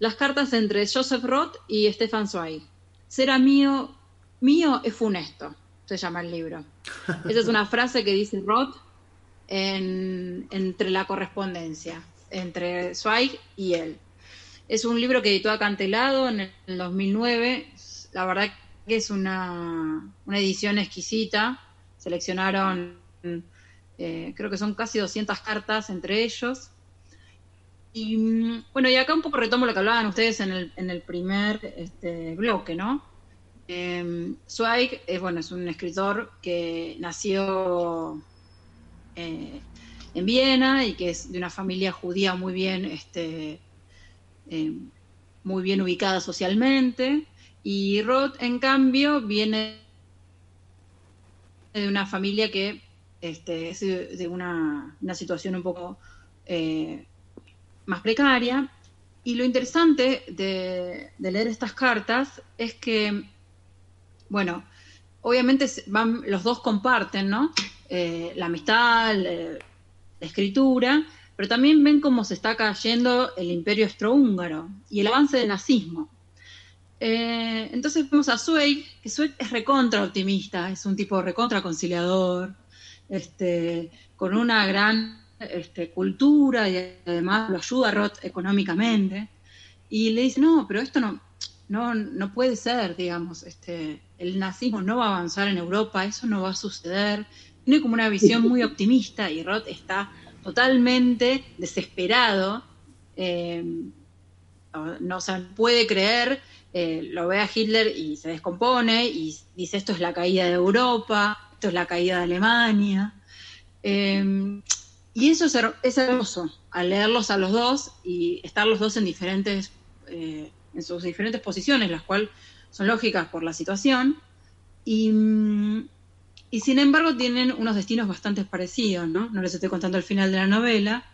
Las cartas entre Joseph Roth y Stefan Zweig. Ser mío, mío es funesto, se llama el libro. Esa es una frase que dice Roth entre la correspondencia entre Zweig y él. Es un libro que editó Acantelado en el 2009. La verdad que es una, una edición exquisita. Seleccionaron, eh, creo que son casi 200 cartas entre ellos. Y mm, bueno, y acá un poco retomo lo que hablaban ustedes en el, en el primer este, bloque, ¿no? Eh, Zweig es, bueno, es un escritor que nació eh, en Viena y que es de una familia judía muy bien, este, eh, muy bien ubicada socialmente. Y Roth, en cambio, viene de una familia que este, es de una, una situación un poco eh, más precaria. Y lo interesante de, leer estas cartas es que, bueno, obviamente los dos comparten, ¿no? Eh, la amistad, la, escritura, pero también ven cómo se está cayendo el imperio austrohúngaro y el avance del nazismo. Eh, entonces vemos a Zweig, que Zweig es recontra optimista, es un tipo recontra conciliador, este, con una gran este, cultura y además lo ayuda a Roth económicamente. Y le dice, no, pero esto no, no, no puede ser, digamos, este, el nazismo no va a avanzar en Europa, eso no va a suceder. Tiene como una visión muy optimista y Roth está totalmente desesperado. Eh, no se puede creer, eh, lo ve a Hitler y se descompone y dice esto es la caída de Europa, esto es la caída de Alemania. Eh, y eso es, hermoso, al leerlos a los dos y estar los dos en diferentes, eh, en sus diferentes posiciones, las cuales son lógicas por la situación, y, y, sin embargo tienen unos destinos bastante parecidos, ¿no? No les estoy contando el final de la novela,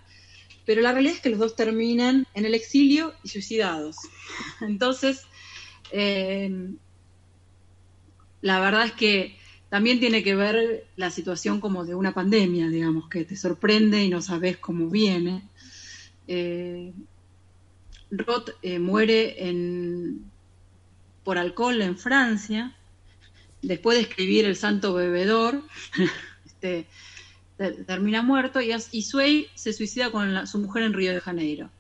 pero la realidad es que los dos terminan en el exilio y suicidados. Entonces, eh, la verdad es que también tiene que ver la situación como de una pandemia, digamos, que te sorprende y no sabes cómo viene. Eh, Roth eh, muere por alcohol en Francia, después de escribir El Santo Bebedor, este, ter- termina muerto y, y Sway se suicida con su mujer en Río de Janeiro.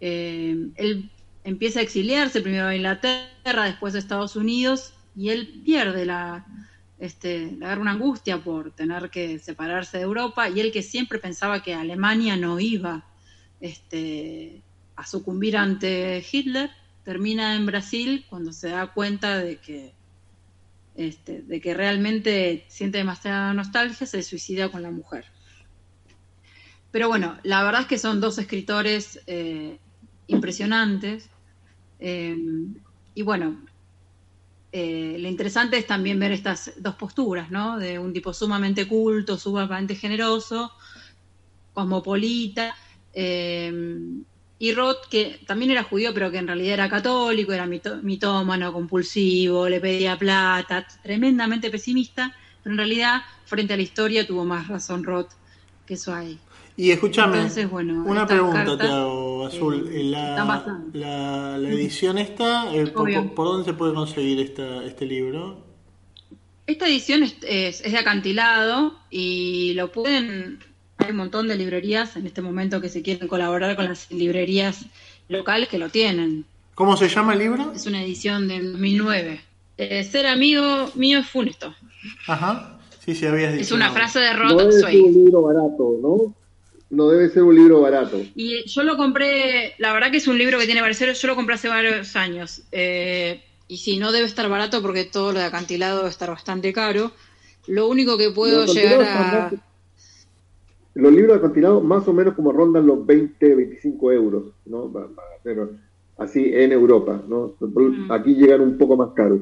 Eh, él empieza a exiliarse primero a Inglaterra, después a Estados Unidos y él pierde la, este, le una angustia por tener que separarse de Europa y él que siempre pensaba que Alemania no iba este, a sucumbir ante Hitler, termina en Brasil cuando se da cuenta de que, este, de que realmente siente demasiada nostalgia, se suicida con la mujer. Pero bueno, la verdad es que son dos escritores eh, impresionantes. eh, y bueno, eh, lo interesante es también ver estas dos posturas, ¿no? De un tipo sumamente culto, sumamente generoso, cosmopolita, eh, y Roth, que también era judío, pero que en realidad era católico, era mito- mitómano, compulsivo, le pedía plata, tremendamente pesimista, pero en realidad, frente a la historia, tuvo más razón Roth que Sway. Y escúchame, Entonces, bueno, una pregunta cartas, te hago, Azul. eh, la, la, la edición esta, eh, por, dónde se puede conseguir esta, este libro? Esta edición es, es- es de acantilado y lo pueden. Hay un montón de librerías en este momento que se quieren colaborar con las librerías locales que lo tienen. ¿Cómo se llama el libro? Es una edición del 2009. Eh, ser amigo mío es funesto. Ajá. Sí, sí, habías dicho. Es una frase de No Rod ser Sway. un libro barato, ¿no? No debe ser un libro barato. Y yo lo compré, la verdad que es un libro que tiene varios yo lo compré hace varios años. Eh, y sí, no debe estar barato porque todo lo de acantilado debe estar bastante caro. Lo único que puedo llegar a... Los libros de acantilado más o menos como rondan los 20, 25 euros, ¿no? Pero así en Europa, ¿no? Aquí llegan un poco más caros.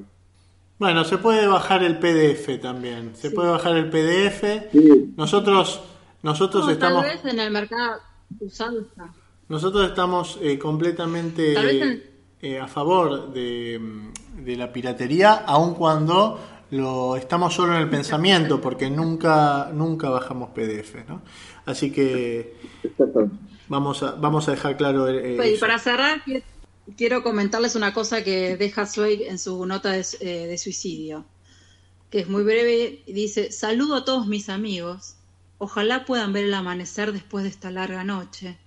Bueno, se puede bajar el PDF también. Se puede bajar el PDF. Sí, Nosotros, nosotros No, estamos, Tal vez en el mercado usado está. nosotros estamos eh, completamente en- eh, a favor de, mm, de la piratería, aun cuando lo estamos solo en el pensamiento, porque nunca, nunca bajamos PDF, ¿no? Así que vamos a, vamos a dejar claro eh, Pues, y eso. para cerrar, qui- quiero comentarles una cosa que deja Zweig en su nota de, eh, de suicidio, que es muy breve. y Dice, saludo a todos mis amigos. Ojalá puedan ver el amanecer después de esta larga noche.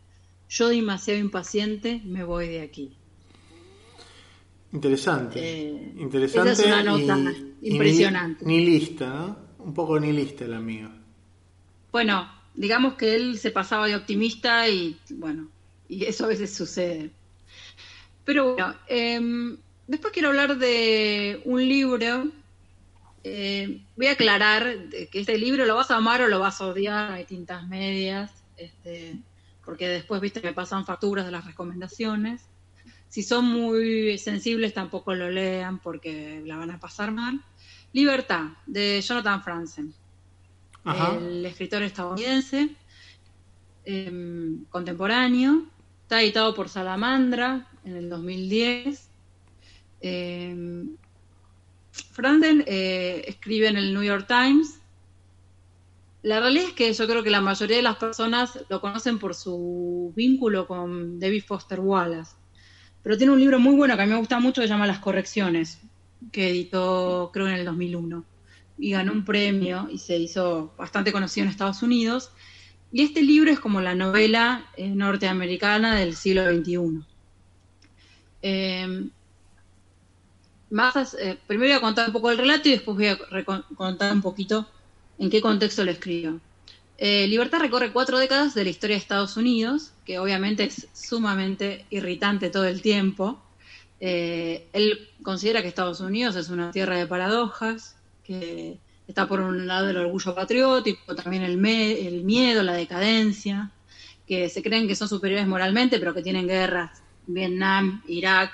Yo demasiado impaciente me voy de aquí. Interesante. Eh, Interesante. esa es una nota y- y impresionante. Ni, lista, ¿no? Un poco ni lista el amigo. Bueno, digamos que él se pasaba de optimista y bueno, y eso a veces sucede. Pero bueno, em, después quiero hablar de un libro. Eh, voy a aclarar que este libro lo vas a amar o lo vas a odiar, hay tintas medias, este, porque después, viste, me pasan facturas de las recomendaciones. Si son muy sensibles, tampoco lo lean porque la van a pasar mal. Libertad, de Jonathan Franzen Ajá. el escritor estadounidense em, contemporáneo. Está editado por Salamandra en el 2010. Eh, Franzen eh, escribe en el New York Times. La realidad es que yo creo que la mayoría de las personas lo conocen por su vínculo con David Foster Wallace. Pero tiene un libro muy bueno que a mí me gusta mucho que se llama Las Correcciones, que editó creo en el 2001 y ganó un premio y se hizo bastante conocido en Estados Unidos. Y este libro es como la novela eh, norteamericana del siglo XXI. Más, eh, primero voy a contar un poco el relato y después voy a contar un poquito en qué contexto lo escribió. Eh, Libertad recorre cuatro décadas de la historia de Estados Unidos, que obviamente es sumamente irritante todo el tiempo. Eh, él considera que Estados Unidos es una tierra de paradojas, que está por un lado el orgullo patriótico, también el, el miedo, la decadencia, que se creen que son superiores moralmente, pero que tienen guerras, Vietnam, Irak,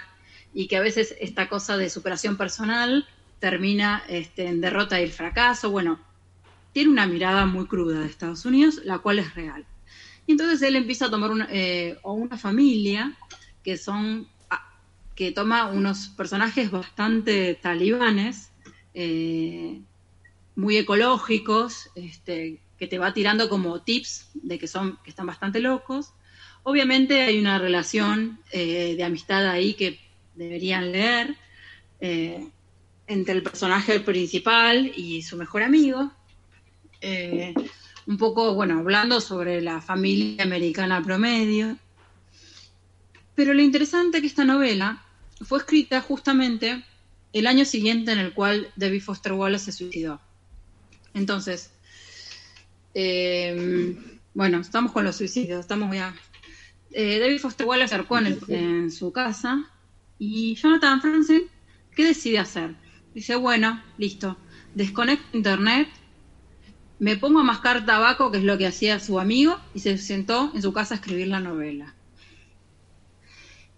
y que a veces esta cosa de superación personal termina este, en derrota y el fracaso. Bueno, tiene una mirada muy cruda de Estados Unidos, la cual es real. Y entonces él empieza a tomar una, eh, o una familia que son ah, que toma unos personajes bastante talibanes, eh, muy ecológicos, este, que te va tirando como tips de que son que están bastante locos. Obviamente hay una relación eh, de amistad ahí que deberían leer eh, entre el personaje principal y su mejor amigo. Eh, un poco, bueno, hablando sobre la familia americana promedio. Pero lo interesante es que esta novela fue escrita justamente el año siguiente en el cual David Foster Wallace se suicidó. Entonces, eh, bueno, estamos con los suicidios, estamos ya. David Foster Wallace acercó en, el- en su casa y Jonathan Franzen, ¿qué decide hacer? Dice, bueno, listo, desconecto internet, me pongo a mascar tabaco, que es lo que hacía su amigo, y se sentó en su casa a escribir la novela.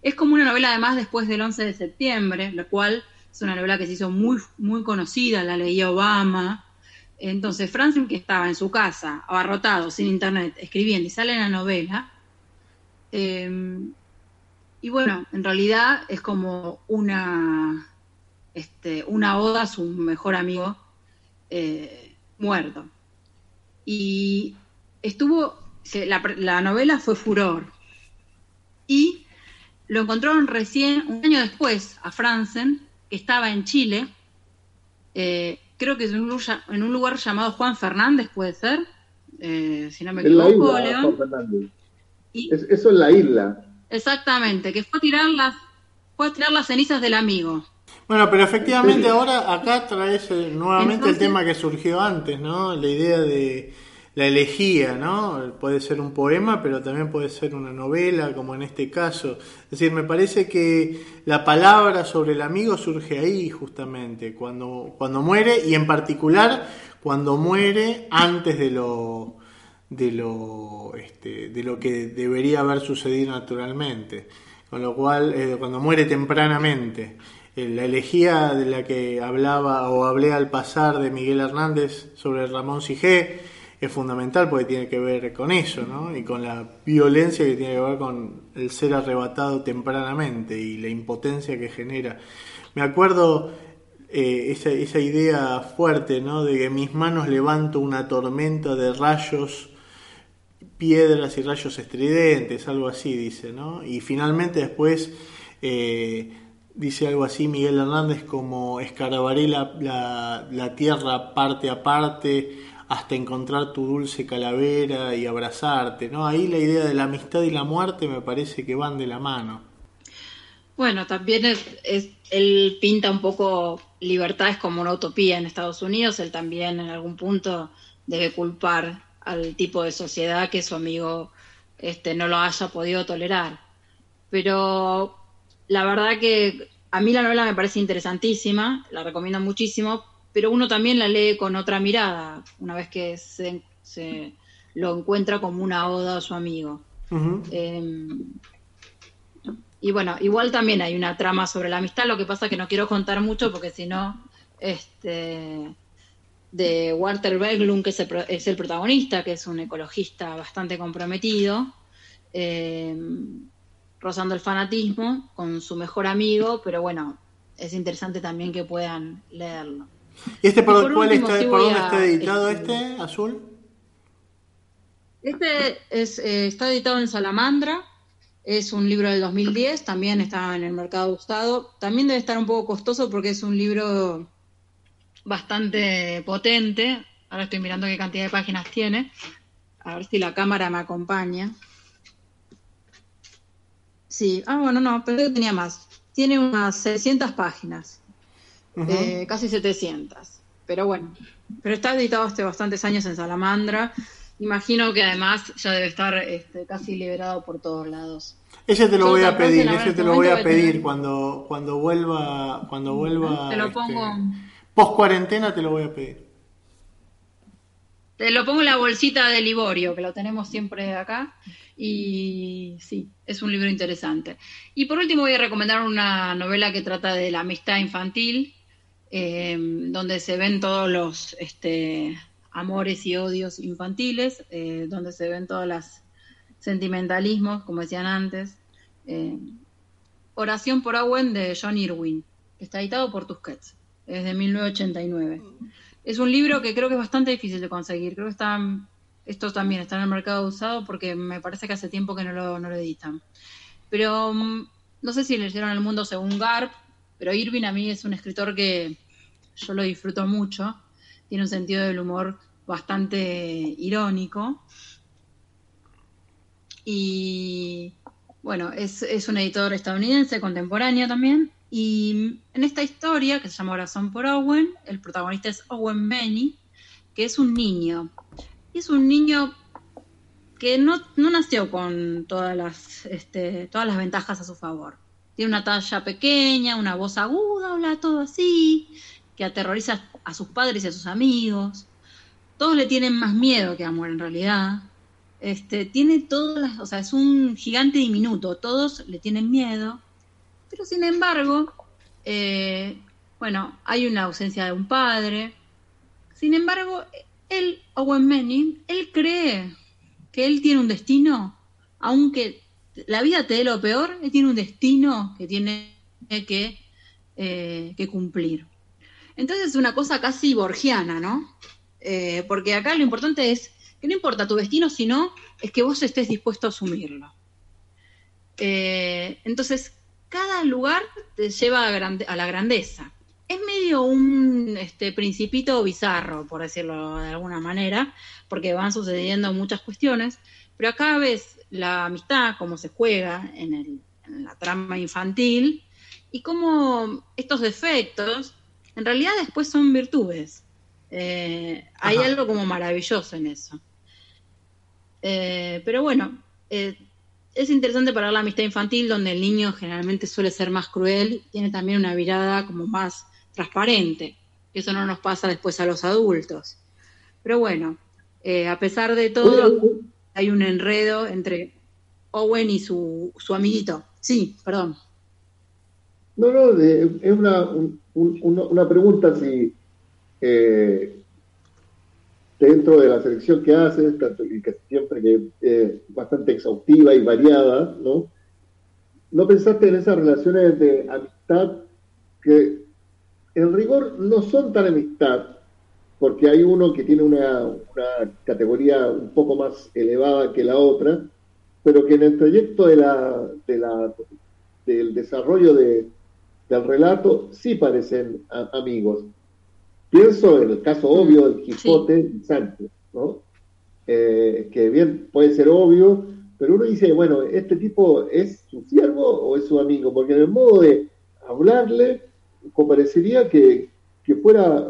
Es como una novela además después del 11 de septiembre, la cual es una novela que se hizo muy, muy conocida, la leía Obama. Entonces, Franklin, que estaba en su casa, abarrotado, sin internet, escribiendo y sale la novela. eh, y bueno, en realidad es como una, este, una oda a su mejor amigo eh, muerto. Y estuvo, la, la novela fue furor. Y lo encontraron recién, un año después, a Franzen, que estaba en Chile, eh, creo que es en un, lugar, en un lugar llamado Juan Fernández, puede ser, eh, si no me En equivoco, León. Y- Es- eso es la isla. Exactamente, que fue a tirar las, fue a tirar las cenizas del amigo. Bueno, pero efectivamente ahora acá traes nuevamente Entonces- el tema que surgió antes, ¿no? La idea de la elegía, ¿no? Puede ser un poema, pero también puede ser una novela, como en este caso. Es decir, me parece que la palabra sobre el amigo surge ahí justamente, cuando, cuando muere, y en particular cuando muere antes de lo de lo este, de lo que debería haber sucedido naturalmente con lo cual eh, cuando muere tempranamente eh, la elegía de la que hablaba o hablé al pasar de Miguel Hernández sobre Ramón Sigé es fundamental porque tiene que ver con eso ¿no? y con la violencia que tiene que ver con el ser arrebatado tempranamente y la impotencia que genera me acuerdo eh, esa, esa idea fuerte, ¿no? De que en mis manos levanto una tormenta de rayos, piedras y rayos estridentes, algo así dice, ¿no? Y finalmente después eh, dice algo así Miguel Hernández como escarabaré la, la, la tierra parte a parte hasta encontrar tu dulce calavera y abrazarte, ¿no? Ahí la idea de la amistad y la muerte me parece que van de la mano. Bueno, también es, es- él pinta un poco libertades como una utopía en Estados Unidos. Él también en algún punto debe culpar al tipo de sociedad que su amigo este, no lo haya podido tolerar. Pero la verdad que a mí la novela me parece interesantísima, la recomiendo muchísimo, pero uno también la lee con otra mirada, una vez que se, se lo encuentra como una oda a su amigo. Eh, y bueno, igual también hay una trama sobre la amistad, lo que pasa que no quiero contar mucho porque si no, este, de Walter Berglund, que es el, pro- es el protagonista, que es un ecologista bastante comprometido, eh, rozando el fanatismo con su mejor amigo, pero bueno, es interesante también que puedan leerlo. ¿Y este por, Y por cuál último, está, sí por dónde a, está editado este, este, azul? Este es, eh, está editado en Salamandra, es un libro del 2010, también está en el mercado usado. También debe estar un poco costoso porque es un libro bastante potente. Ahora estoy mirando qué cantidad de páginas tiene. A ver si la cámara me acompaña. Sí, ah, bueno, no, pensé que tenía más. Tiene unas 600 páginas, eh, casi 700. Pero bueno, pero está editado hace bastantes años en Salamandra. Imagino que además ya debe estar este, casi liberado por todos lados. Ese te lo Yo voy a pedir, ese te lo voy a pedir cuando, cuando vuelva, cuando vuelva. Te lo este, pongo, Post cuarentena te lo voy a pedir. te lo pongo en la bolsita de Liborio, que lo tenemos siempre acá. Y sí, es un libro interesante. Y por último voy a recomendar una novela que trata de la amistad infantil, eh, donde se ven todos los este, amores y odios infantiles, eh, donde se ven todos los sentimentalismos, como decían antes. Eh, Oración por Owen de John Irwin, que está editado por Tusquets, es de 1989. Es un libro que creo que es bastante difícil de conseguir. Creo que está, esto también está en el mercado usado porque me parece que hace tiempo que no lo, no lo editan. Pero mm, no sé si leyeron El mundo según Garp, pero Irving a mí es un escritor que yo lo disfruto mucho. Tiene un sentido del humor bastante irónico. Y bueno, es, es un editor estadounidense, contemporáneo también. Y en esta historia, que se llama Corazón por Owen, el protagonista es Owen Benny, que es un niño. Y es un niño que no, no nació con todas las, este, todas las ventajas a su favor. Tiene una talla pequeña, una voz aguda, habla todo así, que aterroriza a sus padres y a sus amigos. Todos le tienen más miedo que amor en realidad. Este, tiene todas las, o sea, es un gigante diminuto, todos le tienen miedo, pero sin embargo, eh, bueno, hay una ausencia de un padre. Sin embargo, él, Owen Manning, él cree que él tiene un destino, aunque la vida te dé lo peor, él tiene un destino que tiene que, eh, cumplir. Entonces es una cosa casi borgiana, ¿no? Eh, porque acá lo importante es que no importa tu destino, sino es que vos estés dispuesto a asumirlo. Entonces, cada lugar te lleva a, grande- a la grandeza. Es medio un este, principito bizarro, por decirlo de alguna manera, porque van sucediendo muchas cuestiones, pero acá ves la amistad, cómo se juega en, el- en la trama infantil, y cómo estos defectos en realidad después son virtudes. Eh, hay algo como maravilloso en eso. Eh, pero bueno, eh, es interesante para la amistad infantil, donde el niño generalmente suele ser más cruel, tiene también una mirada como más transparente. Eso no nos pasa después a los adultos. Pero bueno, eh, a pesar de todo, hay un enredo entre Owen y su, su amiguito. Sí, perdón. No, no, es una, un- un- una, una pregunta si eh, dentro de la selección que haces, tanto y que siempre que es bastante exhaustiva y variada, ¿no? ¿No pensaste en esas relaciones de amistad que en rigor no son tan amistad, porque hay uno que tiene una, una categoría un poco más elevada que la otra, pero que en el trayecto de la, de la, del desarrollo de, del relato sí parecen a- amigos. Pienso en el caso obvio del Quijote y Sancho, ¿no? Eh, que bien puede ser obvio, pero uno dice, bueno, ¿este tipo es su siervo o es su amigo? Porque en el modo de hablarle, parecería que, que fuera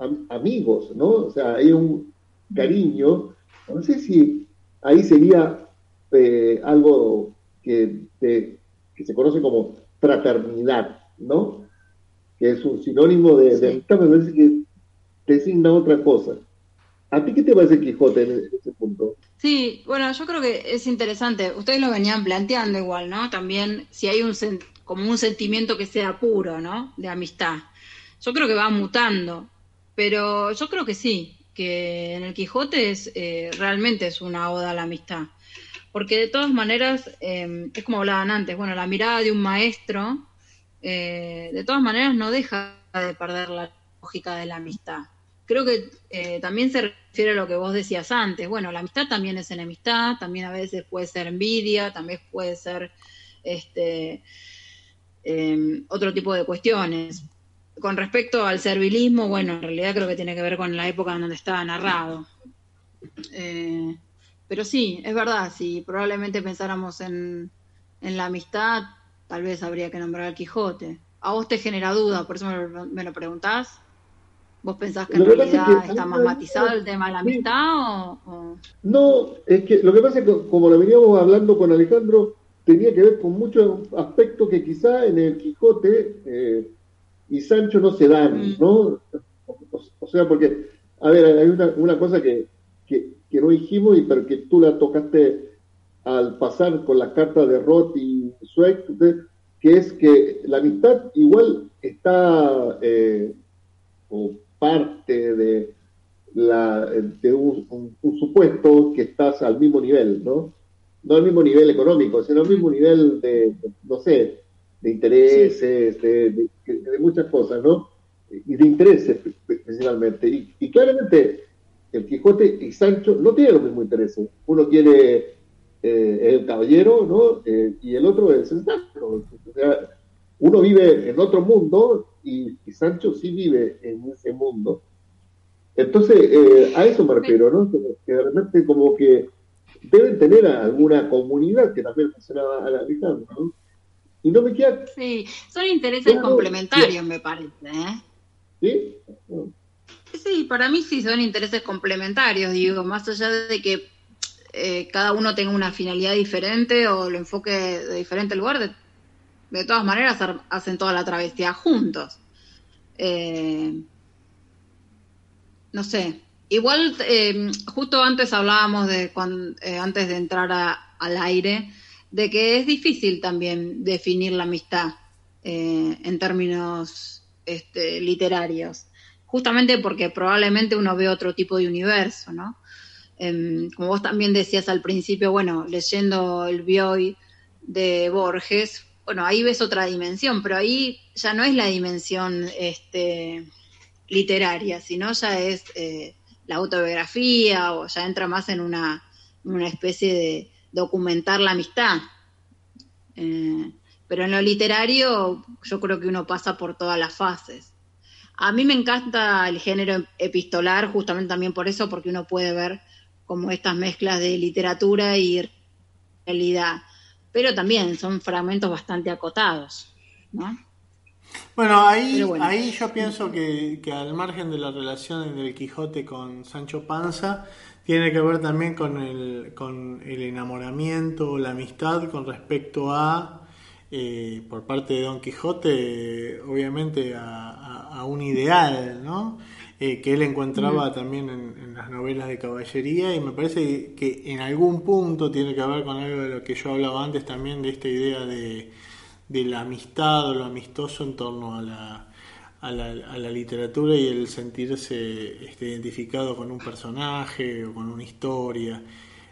am- amigos, ¿no? O sea, hay un cariño, no sé si ahí sería eh, algo que, que se conoce como fraternidad, ¿no? Que es un sinónimo de, Sí. me parece que designa otra cosa. ¿A ti qué te parece Quijote en ese punto? Sí, bueno, yo creo que es interesante. Ustedes lo venían planteando igual, ¿no? También si hay un como un sentimiento que sea puro, ¿no? De amistad. Yo creo que va mutando, pero yo creo que sí, que en el Quijote es eh, realmente es una oda a la amistad, porque de todas maneras eh, es como hablaban antes. Bueno, la mirada de un maestro, eh, de todas maneras no deja de perder la lógica de la amistad creo que eh, también se refiere a lo que vos decías antes. Bueno, la amistad también es enemistad, también a veces puede ser envidia, también puede ser este eh, otro tipo de cuestiones. Con respecto al servilismo, bueno, en realidad creo que tiene que ver con la época en donde estaba narrado. Eh, pero sí, es verdad, si probablemente pensáramos en, en la amistad, tal vez habría que nombrar al Quijote. A vos te genera duda, por eso me lo, me lo preguntás. ¿Vos pensás que en Lo que pasa es realidad que está más matizado el tema de la amistad o, o- No, es que lo que pasa es que como lo veníamos hablando con Alejandro, tenía que ver con muchos aspectos que quizá en el Quijote eh, y Sancho no se dan, Mm. ¿no? O, o sea, porque, a ver, hay una, una cosa que, que, que no dijimos, y pero que tú la tocaste al pasar con las cartas de Roth y Zweig, que es que la amistad igual está, eh, o parte de, la, de un, un- un supuesto que estás al mismo nivel, ¿no? No al mismo nivel económico, sino al mismo nivel de, no sé, de intereses, de, de- de muchas cosas, ¿no? Y de intereses principalmente. Y, y claramente el Quijote y Sancho no tienen los mismos intereses. Uno quiere eh, el caballero, ¿no? Eh, y el otro es el Sancho. O sea, uno vive en otro mundo y, y Sancho sí vive en ese mundo. Entonces, eh, a eso me refiero, ¿no? Que de repente como que deben tener alguna comunidad que también mencionaba a la Alejandro, ¿no? Y no me queda, Sí, son intereses Claro, complementarios, me parece. ¿eh? ¿sí? Sí, para mí sí son intereses complementarios, digo, más allá de que eh, cada uno tenga una finalidad diferente o lo enfoque de diferente lugar, de, de todas maneras hacen toda la travesía juntos. Eh, no sé, igual eh, justo antes hablábamos de cuan- eh, antes de entrar al aire, de que es difícil también definir la amistad en términos este, literarios justamente porque probablemente uno ve otro tipo de universo, ¿no? Em, como vos también decías al principio, bueno, leyendo el Bioy de Borges, bueno, ahí ves otra dimensión, pero ahí ya no es la dimensión este, literaria, sino ya es eh, la autobiografía o ya entra más en una, una especie de documentar la amistad. Eh, pero en lo literario yo creo que uno pasa por todas las fases. A mí me encanta el género epistolar, justamente también por eso, porque uno puede ver como estas mezclas de literatura y realidad. Pero también son fragmentos bastante acotados, ¿no? Bueno, ahí, bueno. ahí yo pienso que, que al margen de la relación del Quijote con Sancho Panza, tiene que ver también con el, con el enamoramiento o la amistad con respecto a, eh, por parte de Don Quijote, obviamente a, a- a un ideal, ¿no? Eh, que él encontraba también en, en las novelas de caballería y me parece que en algún punto tiene que ver con algo de lo que yo hablaba antes también de esta idea de, de la amistad o lo amistoso en torno a la, a la, a la literatura y el sentirse este, identificado con un personaje o con una historia.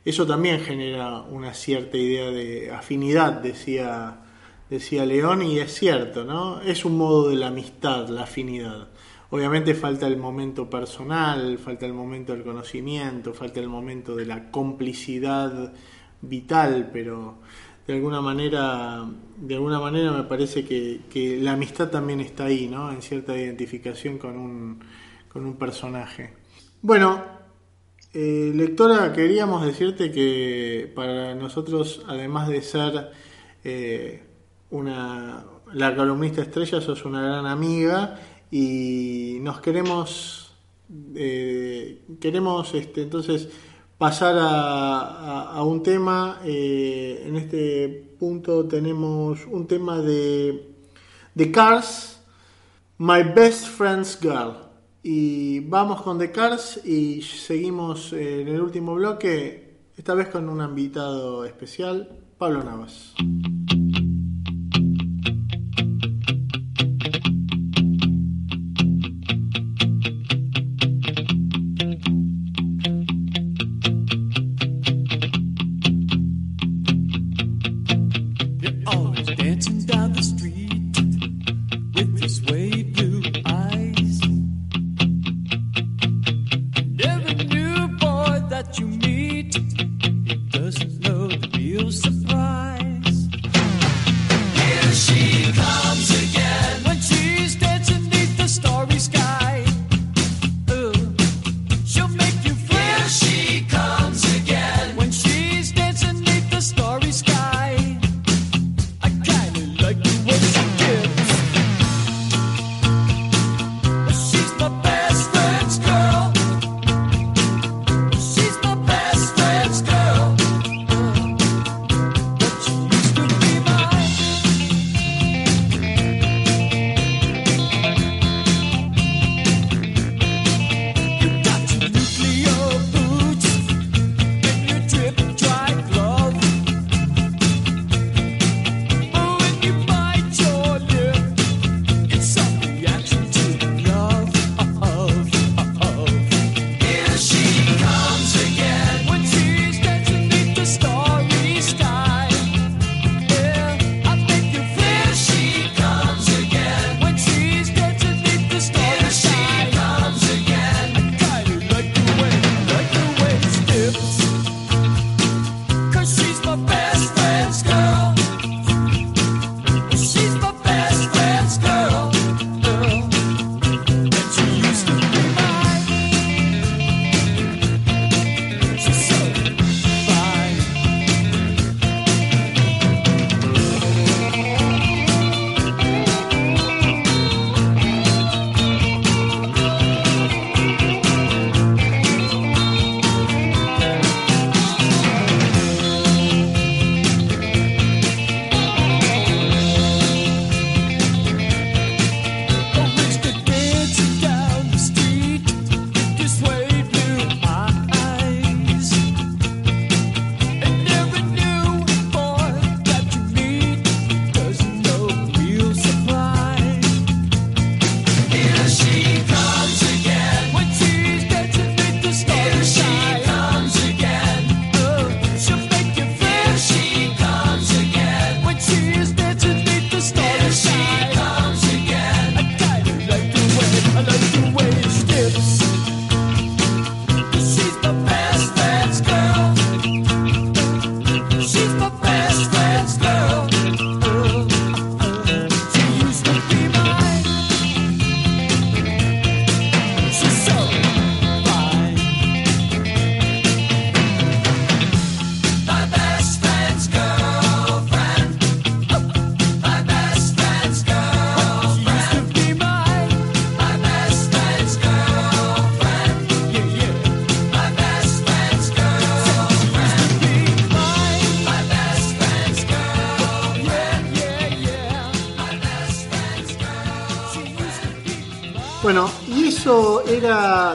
Eso también genera una cierta idea de afinidad, decía, decía León, y es cierto, ¿no? Es un modo de la amistad, la afinidad. Obviamente falta el momento personal, falta el momento del conocimiento, falta el momento de la complicidad vital, pero de alguna manera, de alguna manera me parece que, la amistad también está ahí, ¿no? En cierta identificación con un, con un personaje. Bueno, eh, lectora, queríamos decirte que para nosotros, además de ser eh, una, la columnista estrella, sos una gran amiga y nos queremos, eh, queremos este, entonces pasar a, a- un tema. eh, en este punto tenemos un tema de, de Cars, My Best Friend's Girl. Y vamos con The Cars y seguimos en el último bloque, esta vez con un invitado especial, Pablo Navas.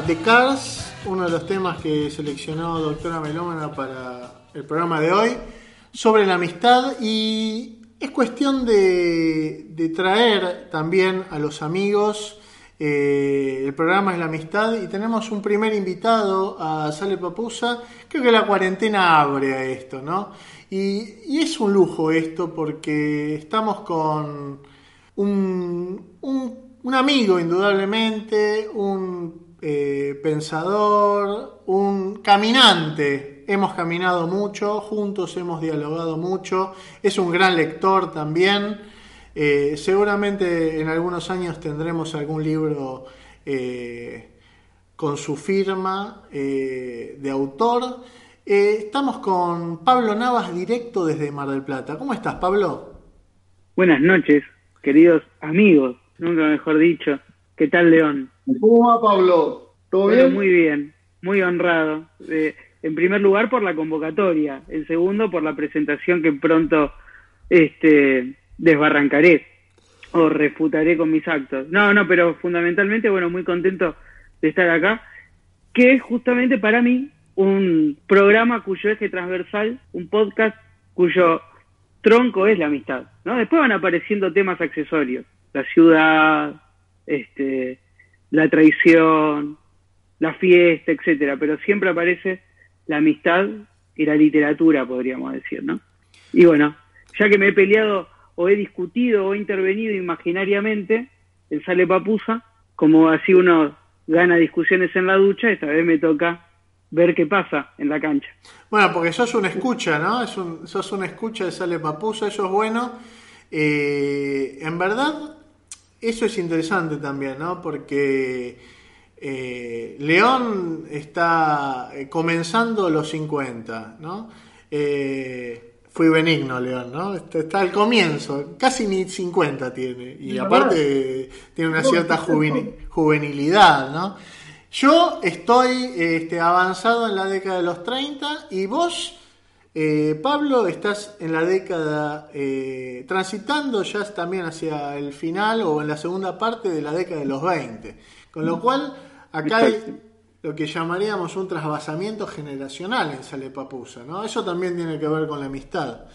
The Cars, uno de los temas que seleccionó doctora Melómana para el programa de hoy, sobre la amistad y es cuestión de, traer también a los amigos. eh, el programa es la amistad y tenemos un primer invitado a Sale Papusa. Creo que la cuarentena abre a esto, ¿no? Y, es un lujo esto porque estamos con un- un amigo indudablemente, un eh, pensador, un caminante. Hemos caminado mucho, juntos hemos dialogado mucho, es un gran lector también. Eh, seguramente en algunos años tendremos algún libro eh, con su firma de autor. Estamos con Pablo Navas directo desde Mar del Plata. ¿Cómo estás, Pablo? Buenas noches, queridos amigos, nunca mejor dicho. ¿Qué tal, León? ¿Cómo va, Pablo? ¿Todo Bueno, bien? muy bien, muy honrado. Eh, en primer lugar, por la convocatoria. En segundo, por la presentación que pronto este, desbarrancaré o refutaré con mis actos. No, no, pero fundamentalmente, bueno, muy contento de estar acá, que es justamente para mí un programa cuyo eje transversal, un podcast cuyo tronco es la amistad, ¿no? Después van apareciendo temas accesorios, la ciudad, este, la traición, la fiesta, etcétera, pero siempre aparece la amistad y la literatura, podríamos decir, ¿no? Y bueno, ya que me he peleado o he discutido o he intervenido imaginariamente en Sale Papusa, como así uno gana discusiones en la ducha, esta vez me toca ver qué pasa en la cancha. Bueno, porque sos una escucha, ¿no? Es un, sos una escucha de Sale Papusa, eso es bueno. Eh, en verdad, eso es interesante también, ¿no? Porque eh, León está eh, comenzando los 50, ¿no? Eh, fui benigno, León, ¿no? Está, está al comienzo, casi ni 50 tiene. Y aparte tiene una cierta juveni- juvenilidad, ¿no? Yo estoy este, avanzado en la década de los 30 y vos, eh, Pablo, estás en la década, eh, transitando ya también hacia el final o en la segunda parte de la década de los 20. Con lo cual, acá hay lo que llamaríamos un trasvasamiento generacional en Sale Papusa, ¿no? Eso también tiene que ver con la amistad.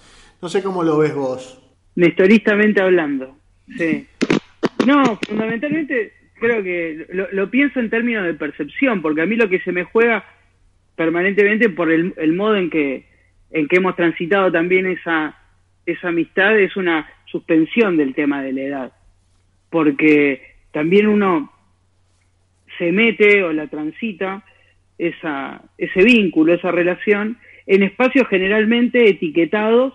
No sé cómo lo ves vos. Nestoristamente hablando. Sí. No, fundamentalmente creo que lo, lo pienso en términos de percepción, porque a mí lo que se me juega permanentemente por el, el modo en que, en que hemos transitado también esa, esa amistad es una suspensión del tema de la edad. Porque también uno se mete o la transita esa, ese vínculo, esa relación, en espacios generalmente etiquetados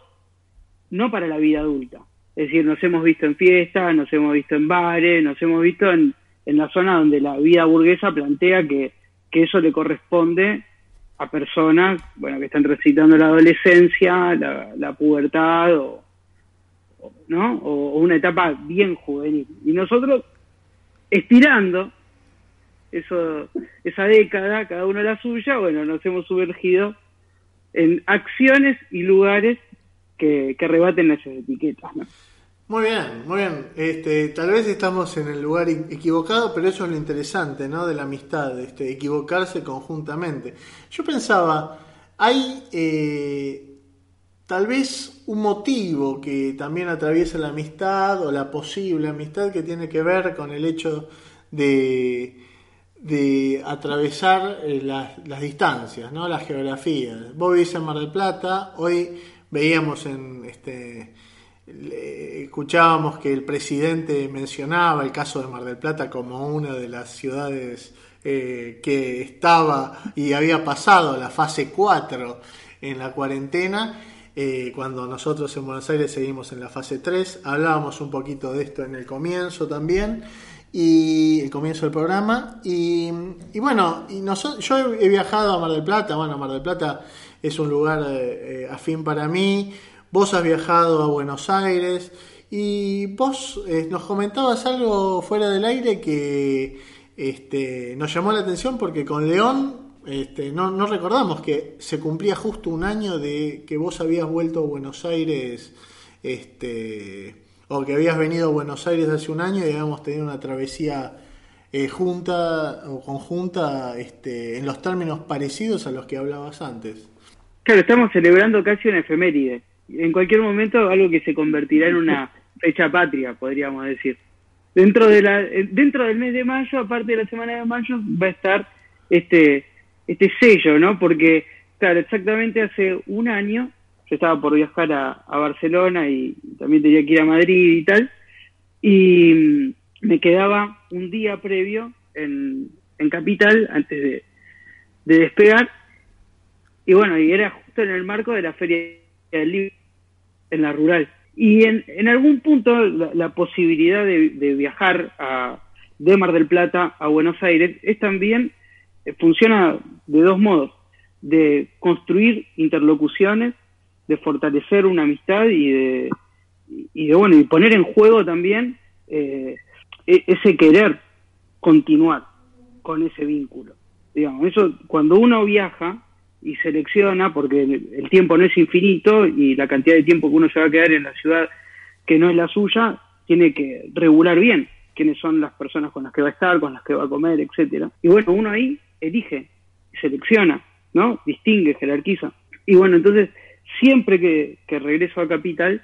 no para la vida adulta. Es decir, nos hemos visto en fiestas, nos hemos visto en bares, nos hemos visto en, en la zona donde la vida burguesa plantea que, que eso le corresponde a personas bueno, que están transitando la adolescencia, la, la pubertad o, ¿no? o, o una etapa bien juvenil. Y nosotros, estirando eso, esa década, cada uno la suya, bueno, nos hemos sumergido en acciones y lugares que, que rebaten esas etiquetas. ¿no? Muy bien, muy bien. Este, tal vez estamos en el lugar equivocado, pero eso es lo interesante, ¿no? De la amistad, este, equivocarse conjuntamente. Yo pensaba, hay eh, tal vez un motivo que también atraviesa la amistad o la posible amistad que tiene que ver con el hecho de, de atravesar eh, las, las distancias, ¿no? Las geografías. Vos vivís en Mar del Plata, hoy veíamos en este escuchábamos que el presidente mencionaba el caso de Mar del Plata como una de las ciudades eh, que estaba y había pasado la fase 4 en la cuarentena, eh, cuando nosotros en Buenos Aires seguimos en la fase 3. Hablábamos un poquito de esto en el comienzo también, y el comienzo del programa. Y, bueno, y noso- yo he, viajado a Mar del Plata, bueno, Mar del Plata es un lugar eh, afín para mí. Vos has viajado a Buenos Aires y vos eh, nos comentabas algo fuera del aire que este, nos llamó la atención porque con León este, no, no recordamos que se cumplía justo un año de que vos habías vuelto a Buenos Aires, este, o que habías venido a Buenos Aires hace un año y habíamos tenido una travesía eh, junta o conjunta este, en los términos parecidos a los que hablabas antes. Claro, estamos celebrando casi una efeméride. En cualquier momento algo que se convertirá en una fecha patria, podríamos decir. Dentro de la eh, dentro del mes de mayo, aparte de la semana de mayo, va a estar este este sello, ¿no? Porque claro, exactamente hace un año yo estaba por viajar a, a Barcelona y también tenía que ir a Madrid y tal, y mm, me quedaba un día previo en, en Capital antes de, de despegar, y bueno, y era justo en el marco de la Feria del Libro en la rural. Y en, en algún punto la, posibilidad de, de viajar a, de Mar del Plata a Buenos Aires es también, eh, funciona de dos modos, de construir interlocuciones, de fortalecer una amistad y de, y de bueno, y poner en juego también eh, e- ese querer continuar con ese vínculo. Digamos, eso cuando uno viaja y selecciona, porque el tiempo no es infinito y la cantidad de tiempo que uno se va a quedar en la ciudad que no es la suya, tiene que regular bien quiénes son las personas con las que va a estar, con las que va a comer, etcétera. Y bueno, uno ahí elige, selecciona, ¿no? Distingue, jerarquiza. Y bueno, entonces, siempre que, regreso a Capital,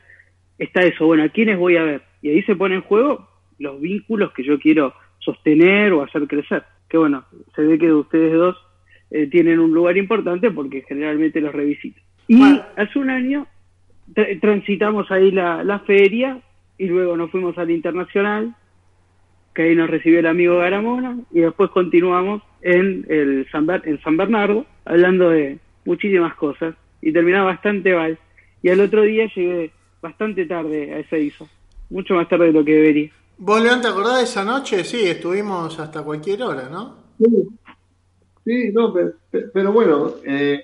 está eso, bueno, ¿a quiénes voy a ver? Y ahí se pone en juego los vínculos que yo quiero sostener o hacer crecer. Que bueno, se ve que ustedes dos eh, tienen un lugar importante porque generalmente los revisito. Y Bueno. hace un año tra- transitamos ahí la, la feria y luego nos fuimos al internacional, que ahí nos recibió el amigo Garamona, y después continuamos en, el San, Ber- en San Bernardo, hablando de muchísimas cosas, y terminaba bastante mal. Y al otro día llegué bastante tarde a ese ISO, mucho más tarde de lo que debería. ¿Vos, León, te acordás de esa noche? Sí, estuvimos hasta cualquier hora, ¿no? Sí, Sí, no, pero, pero bueno, eh,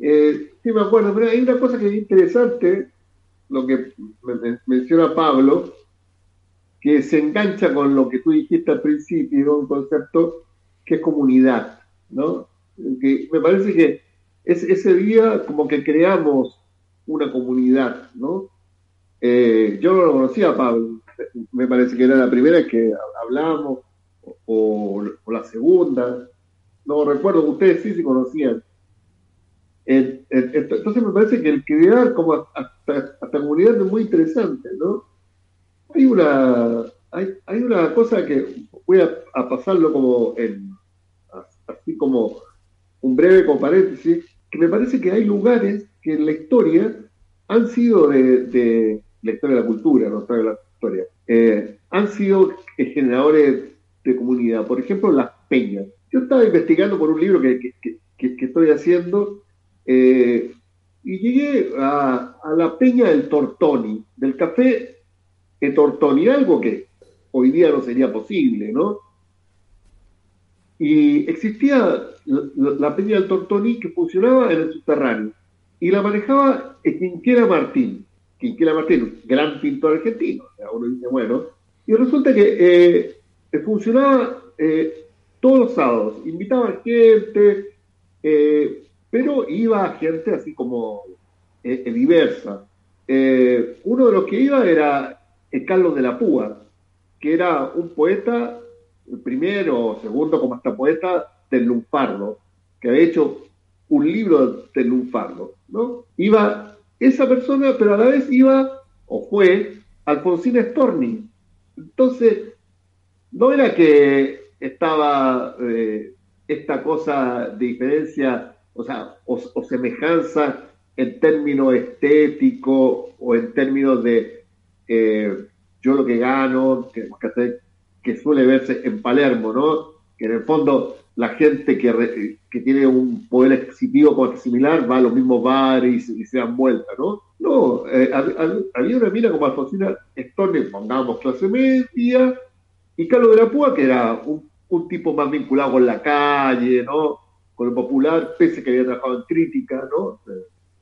eh, sí me acuerdo, pero hay una cosa que es interesante, lo que me- me- menciona Pablo, que se engancha con lo que tú dijiste al principio, un concepto que es comunidad, ¿no? Que me parece que es, ese día como que creamos una comunidad, ¿no? Eh, yo no lo conocía Pablo, me parece que era la primera que hablamos, o la segunda, no recuerdo, ustedes sí se conocían. Eh, eh, ent- Entonces me parece que el crear como hasta, hasta comunidad es muy interesante, ¿no? Hay una, hay, hay una cosa que voy a, pasarlo como así como un breve como paréntesis, que me parece que hay lugares que en la historia han sido de, de la historia de la cultura, no de la historia, eh, han sido generadores de comunidad. Por ejemplo, las peñas. Yo estaba investigando por un libro que, que- estoy haciendo eh, y llegué a, la peña del Tortoni, del café de Tortoni, algo que hoy día no sería posible, ¿no? Y existía la, peña del Tortoni que funcionaba en el subterráneo y la manejaba Quinquera Martín. Quinquera Martín, gran pintor argentino. O sea, uno dice, bueno, y resulta que eh, funcionaba eh, todos los sábados, invitaba gente, eh, pero iba gente así como eh, eh, diversa. Uno de los que iba era Carlos de la Púa, que era un poeta, el primero o segundo como hasta poeta del lunfardo, que había hecho un libro del lunfardo, ¿no? Iba esa persona, pero a la vez iba, o fue, Alfonsina Storni. Entonces, no era que estaba eh, esta cosa de diferencia, o sea, o, semejanza en términos estéticos o en términos de eh, yo lo que gano, que, suele verse en Palermo, ¿no? Que en el fondo la gente que, que tiene un poder adquisitivo similar va a los mismos bares y se dan vuelta, ¿no? No, eh, había una mina como Alfonsina Storni, pongamos clase media, y Carlos de la Púa, que era un, un, tipo más vinculado con la calle, ¿no? Con lo popular, pese que había trabajado en crítica, ¿no?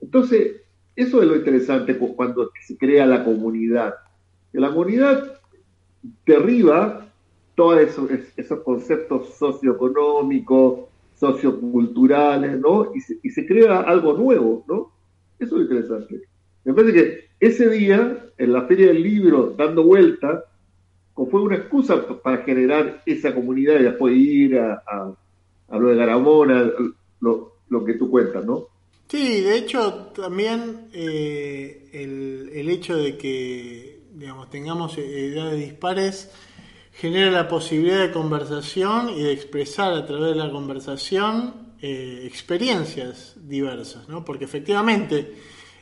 Entonces, eso es lo interesante cuando se crea la comunidad. Que la comunidad derriba todos esos, conceptos socioeconómicos, socioculturales, ¿no? Y se, y se crea algo nuevo, ¿no? Eso es interesante. Me parece que ese día, en la Feria del Libro, dando vuelta, o fue una excusa para generar esa comunidad y después ir a, a, lo de Garamona, lo, lo que tú cuentas, ¿no? Sí, de hecho también eh, el, el hecho de que digamos, tengamos edades dispares genera la posibilidad de conversación y de expresar a través de la conversación eh, experiencias diversas, ¿no? Porque efectivamente,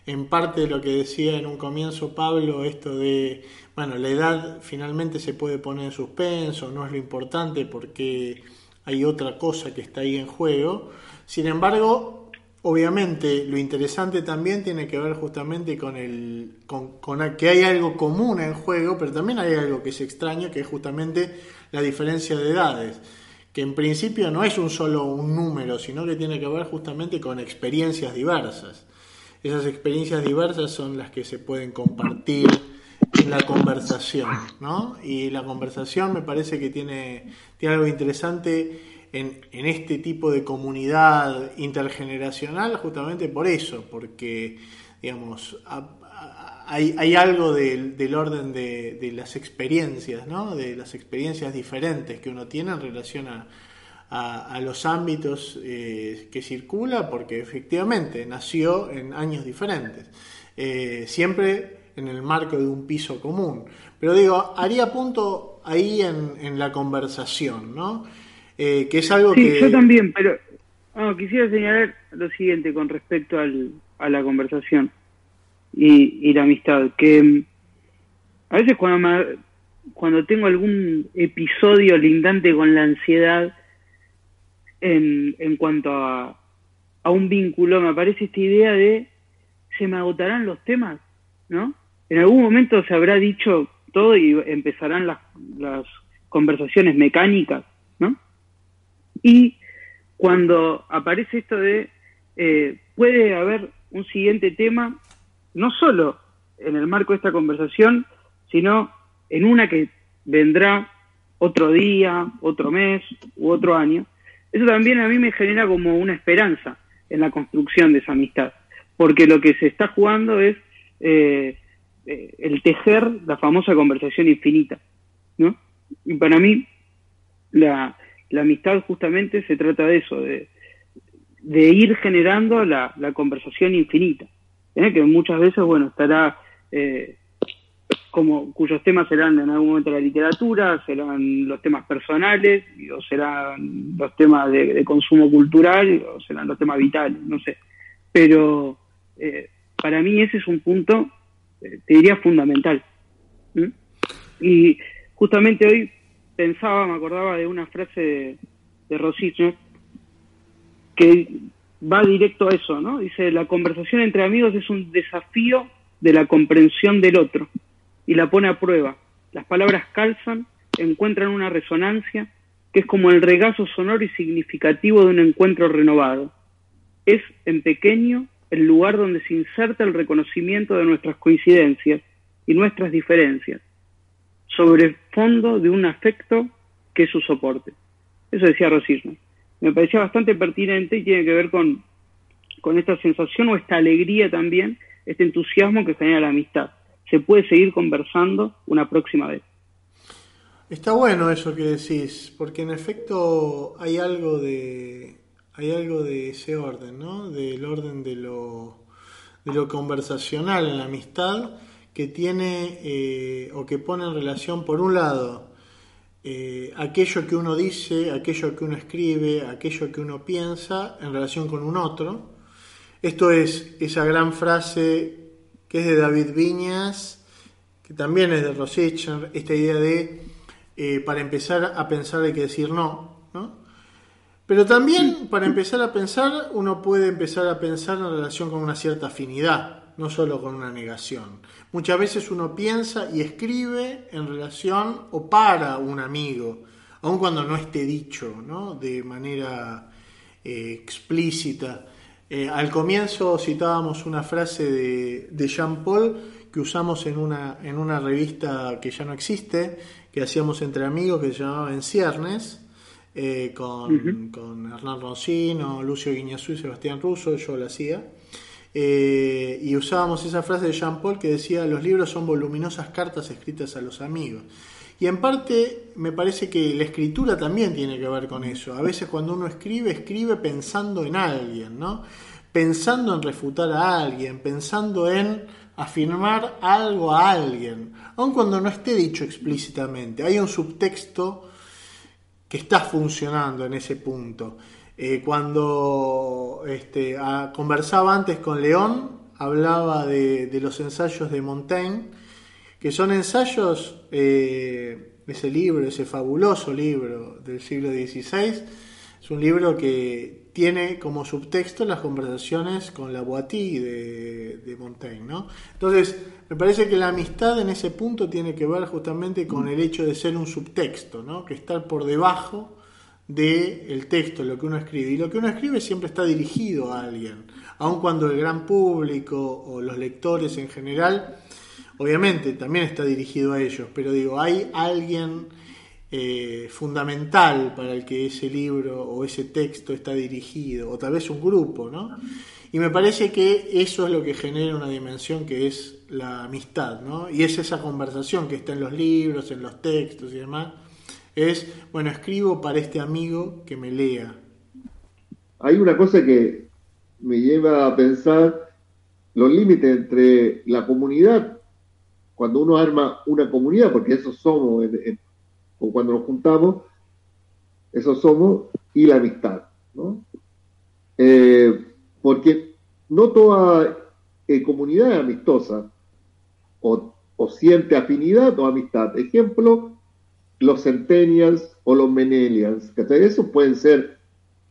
en parte de lo que decía en un comienzo Pablo, esto de, bueno, la edad finalmente se puede poner en suspenso, no es lo importante porque hay otra cosa que está ahí en juego. Sin embargo, obviamente lo interesante también tiene que ver justamente con el con, que hay algo común en juego, pero también hay algo que es extraño, que es justamente la diferencia de edades, que en principio no es un solo un número, sino que tiene que ver justamente con experiencias diversas. Esas experiencias diversas son las que se pueden compartir la conversación, ¿no? Y la conversación me parece que tiene, tiene algo interesante en, en, este tipo de comunidad intergeneracional justamente por eso, porque digamos, hay, hay, algo del, del orden de, de, las experiencias, ¿no? de las experiencias diferentes que uno tiene en relación a, a los ámbitos eh, que circula, porque efectivamente nació en años diferentes, eh, siempre en el marco de un piso común. Pero digo, haría punto ahí en, en la conversación, ¿no? Eh, que es algo sí, que... yo también, pero no, quisiera señalar lo siguiente con respecto al, a la conversación y, y, la amistad, que mm, a veces cuando, me, cuando tengo algún episodio lindante con la ansiedad en, en cuanto a, a un vínculo, me aparece esta idea de se me agotarán los temas, ¿no? En algún momento se habrá dicho todo y empezarán las, las conversaciones mecánicas, ¿no? Y cuando aparece esto de eh, puede haber un siguiente tema, no solo en el marco de esta conversación, sino en una que vendrá otro día, otro mes u otro año, eso también a mí me genera como una esperanza en la construcción de esa amistad, porque lo que se está jugando es eh, eh, el tejer la famosa conversación infinita, ¿no? Y para mí la, amistad justamente se trata de eso, de, ir generando la, la conversación infinita, ¿eh? que muchas veces, bueno, estará eh, como cuyos temas serán en algún momento la literatura, serán los temas personales, o serán los temas de, consumo cultural, o serán los temas vitales, no sé. Pero eh, para mí ese es un punto, te diría, fundamental. Y justamente hoy pensaba, me acordaba de una frase de, de que va directo a eso, ¿no? Dice, la conversación entre amigos es un desafío de la comprensión del otro y la pone a prueba. Las palabras calzan, encuentran una resonancia que es como el regazo sonoro y significativo de un encuentro renovado. Es, en pequeño, el lugar donde se inserta el reconocimiento de nuestras coincidencias y nuestras diferencias, sobre el fondo de un afecto que es su soporte. Eso decía Rosismo. Me parecía bastante pertinente y tiene que ver con, con esta sensación o esta alegría también, este entusiasmo que genera la amistad se puede seguir conversando una próxima vez. Está bueno eso que decís, porque en efecto hay algo de hay algo de ese orden, ¿no? Del orden de lo de lo conversacional en la amistad que tiene eh, o que pone en relación por un lado eh, aquello que uno dice, aquello que uno escribe, aquello que uno piensa en relación con un otro. Esto es esa gran frase que es de David Viñas, que también es de Rosichner, esta idea de, eh, para empezar a pensar hay que decir no, ¿no? Pero también para empezar a pensar uno puede empezar a pensar en relación con una cierta afinidad, no solo con una negación. Muchas veces uno piensa y escribe en relación o para un amigo, aun cuando no esté dicho, ¿no? De manera eh, explícita. Eh, al comienzo citábamos una frase de, de, Jean Paul que usamos en una, en una revista que ya no existe, que hacíamos entre amigos, que se llamaba En Ciernes, eh, con, uh -huh. con, Hernán Roncino, Lucio Guiñazú y Sebastián Russo, yo lo hacía. Eh, y usábamos esa frase de Jean Paul que decía, los libros son voluminosas cartas escritas a los amigos. Y en parte me parece que la escritura también tiene que ver con eso. A veces cuando uno escribe, escribe pensando en alguien, ¿no? Pensando en refutar a alguien, pensando en afirmar algo a alguien, aun cuando no esté dicho explícitamente. Hay un subtexto que está funcionando en ese punto. Eh, cuando este, conversaba antes con León, hablaba de, los ensayos de Montaigne, que son ensayos, eh, ese libro, ese fabuloso libro del siglo XVI, es un libro que tiene como subtexto las conversaciones con la Boitie de, de Montaigne, ¿no? Entonces, me parece que la amistad en ese punto tiene que ver justamente con el hecho de ser un subtexto, ¿no? Que estar por debajo del texto, lo que uno escribe. Y lo que uno escribe siempre está dirigido a alguien, aun cuando el gran público o los lectores en general, obviamente también está dirigido a ellos, pero digo, hay alguien eh, fundamental para el que ese libro o ese texto está dirigido, o tal vez un grupo, ¿no? Y me parece que eso es lo que genera una dimensión que es la amistad, ¿no? Y es esa conversación que está en los libros, en los textos y demás. Es, bueno, escribo para este amigo que me lea. Hay una cosa que me lleva a pensar los límites entre la comunidad, cuando uno arma una comunidad, porque eso somos, o cuando nos juntamos, eso somos, y la amistad, ¿no? Eh, porque no toda eh, comunidad es amistosa, o, siente afinidad o amistad. Ejemplo, los centennials o los millennials, esos pueden ser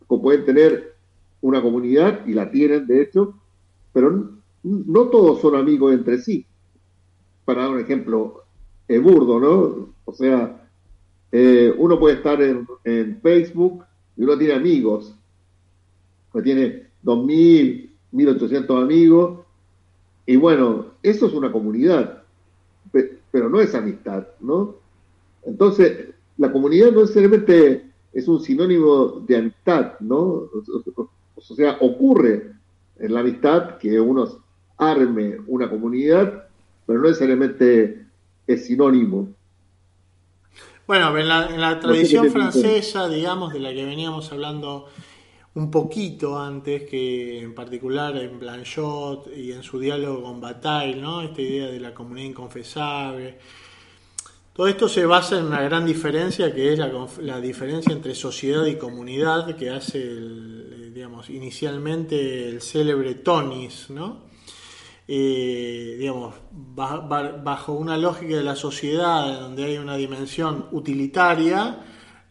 o pueden tener una comunidad, y la tienen de hecho, pero no todos son amigos entre sí. Para dar un ejemplo eh, burdo, ¿no? O sea, eh, uno puede estar en, en Facebook y uno tiene amigos, que tiene 2.000, 1.800 amigos, y bueno, eso es una comunidad, pe- pero no es amistad, ¿no? Entonces, la comunidad no necesariamente es un sinónimo de amistad, ¿no? O sea, ocurre en la amistad que uno arme una comunidad, pero no necesariamente es sinónimo. Bueno, en la, en la sé tradición francesa, digamos, de la que veníamos hablando un poquito antes, que en particular en Blanchot y en su diálogo con Bataille, ¿no? Esta idea de la comunidad inconfesable. Todo esto se basa en una gran diferencia que es la, diferencia entre sociedad y comunidad que hace, eh, digamos, inicialmente el célebre Tonis, ¿no? eh, digamos, ba- ba- bajo una lógica de la sociedad donde hay una dimensión utilitaria,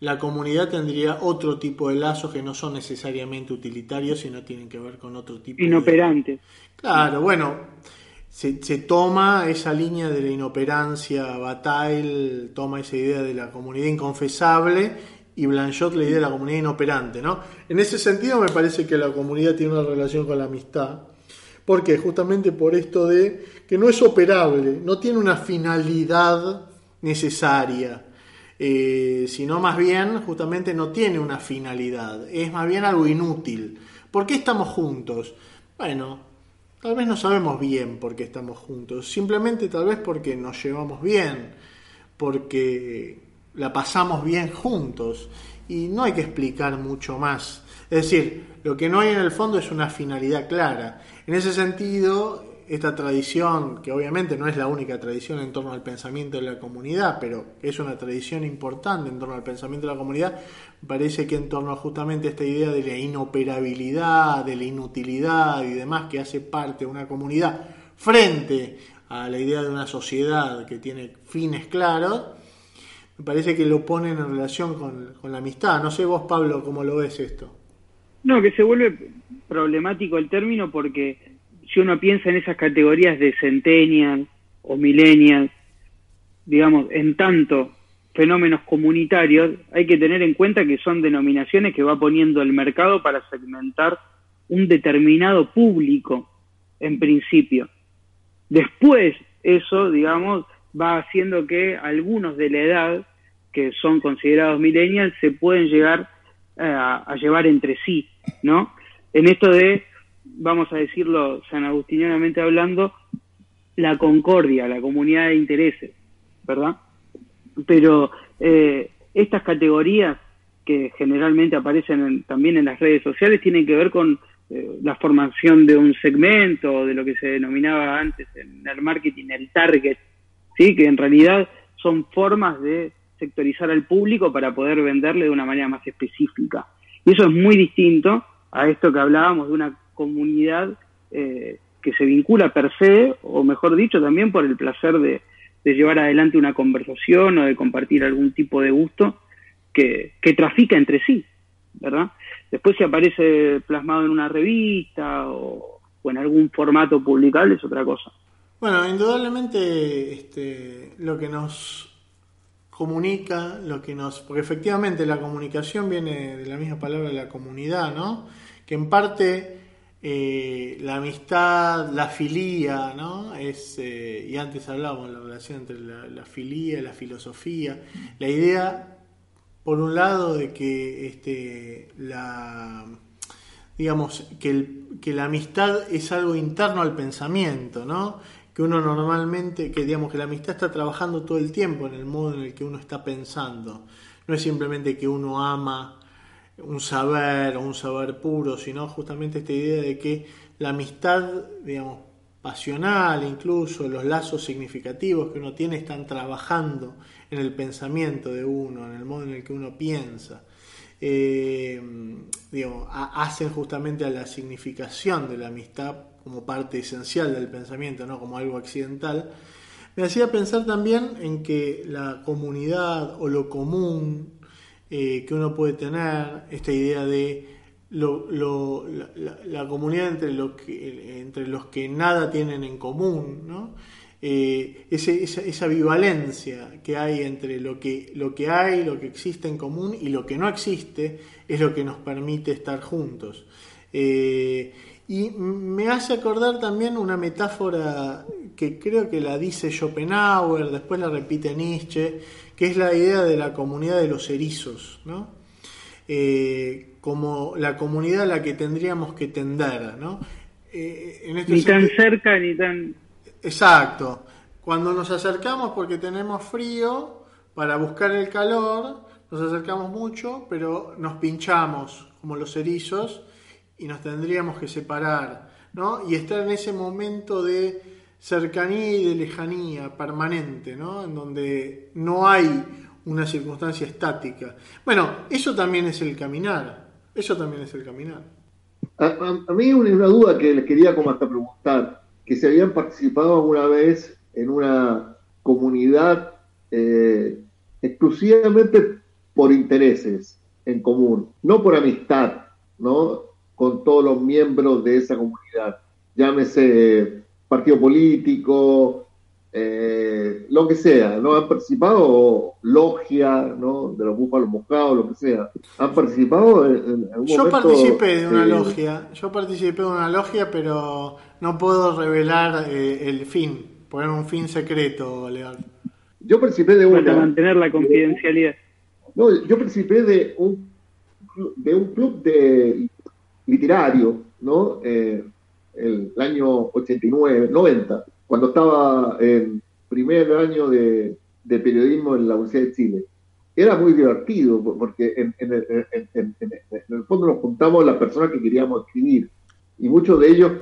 la comunidad tendría otro tipo de lazos que no son necesariamente utilitarios, sino tienen que ver con otro tipo de... Inoperante. Claro, bueno, se, se toma esa línea de la inoperancia, Bataille toma esa idea de la comunidad inconfesable y Blanchot la idea de la comunidad inoperante, ¿no? En ese sentido me parece que la comunidad tiene una relación con la amistad, porque justamente por esto de que no es operable, no tiene una finalidad necesaria, eh, sino más bien justamente no tiene una finalidad, es más bien algo inútil. ¿Por qué estamos juntos? Bueno, tal vez no sabemos bien por qué estamos juntos, simplemente tal vez porque nos llevamos bien, porque la pasamos bien juntos y no hay que explicar mucho más. Es decir, lo que no hay en el fondo es una finalidad clara. En ese sentido, esta tradición, que obviamente no es la única tradición en torno al pensamiento de la comunidad, pero es una tradición importante en torno al pensamiento de la comunidad, parece que en torno a justamente esta idea de la inoperabilidad, de la inutilidad y demás que hace parte de una comunidad frente a la idea de una sociedad que tiene fines claros, me parece que lo ponen en relación con, con la amistad. No sé vos, Pablo, cómo lo ves esto. No, que se vuelve problemático el término porque si uno piensa en esas categorías de centennial o millennial, digamos, en tanto fenómenos comunitarios, hay que tener en cuenta que son denominaciones que va poniendo el mercado para segmentar un determinado público, en principio. Después, eso, digamos, va haciendo que algunos de la edad, que son considerados millennials, se pueden llegar eh, a, llevar entre sí, ¿no? En esto de, vamos a decirlo san agustinianamente hablando, la concordia, la comunidad de intereses, ¿verdad? pero eh, estas categorías que generalmente aparecen en- también en las redes sociales tienen que ver con eh, la formación de un segmento, de lo que se denominaba antes en el marketing el target, ¿sí? que en realidad son formas de sectorizar al público para poder venderle de una manera más específica. Y eso es muy distinto a esto que hablábamos de una comunidad eh, que se vincula per se, o mejor dicho, también por el placer de, llevar adelante una conversación o de compartir algún tipo de gusto que, que trafica entre sí, ¿verdad? Después si aparece plasmado en una revista o, o en algún formato publicable es otra cosa. Bueno, indudablemente este, lo que nos comunica, lo que nos, porque efectivamente la comunicación viene de la misma palabra de la comunidad, ¿no? Que en parte eh, la amistad, la filía, ¿no? Es, eh, y antes hablábamos de la relación entre la, la filía la filosofía, la idea, por un lado, de que este, la digamos, que, el- que la amistad es algo interno al pensamiento, ¿no? Que uno normalmente, que digamos que la amistad está trabajando todo el tiempo en el modo en el que uno está pensando. No es simplemente que uno ama un saber o un saber puro, sino justamente esta idea de que la amistad, digamos, pasional, incluso los lazos significativos que uno tiene están trabajando en el pensamiento de uno, en el modo en el que uno piensa. Eh, digamos, a- hacen justamente a la significación de la amistad como parte esencial del pensamiento, no como algo accidental, me hacía pensar también en que la comunidad o lo común eh, que uno puede tener, esta idea de la, comunidad entre, lo que, entre los que nada tienen en común, ¿no? Eh, esa, esa ambivalencia que hay entre lo que, lo que hay, lo que existe en común y lo que no existe es lo que nos permite estar juntos. Eh, y me hace acordar también una metáfora que creo que la dice Schopenhauer, después la repite Nietzsche, que es la idea de la comunidad de los erizos, ¿no? Eh, como la comunidad a la que tendríamos que tender, ¿no? Eh, en este Ni tan cerca ni tan... Exacto. Cuando nos acercamos porque tenemos frío, para buscar el calor, nos acercamos mucho, pero nos pinchamos como los erizos y nos tendríamos que separar, ¿no? Y estar en ese momento de cercanía y de lejanía permanente, ¿no? En donde no hay una circunstancia estática. Bueno, eso también es el caminar. Eso también es el caminar. A, mí una, una duda que les quería como hasta preguntar, que se habían participado alguna vez en una comunidad eh, exclusivamente por intereses en común, no por amistad, ¿no? Con todos los miembros de esa comunidad, llámese partido político, eh, lo que sea, ¿no? Han participado logia, ¿no? De los búfalos mojados, lo que sea. Han participado en, en algún Yo momento, participé de una eh, logia, yo participé de una logia, pero no puedo revelar eh, el fin, poner un fin secreto, León. Yo participé de Para una. mantener la confidencialidad. No, yo participé de un de un club de literario, ¿no? Eh, el, año 89, 90, cuando estaba en primer año de, de periodismo en la Universidad de Chile. Era muy divertido por- porque en, en el, en- en el fondo nos juntamos las personas que queríamos escribir y muchos de ellos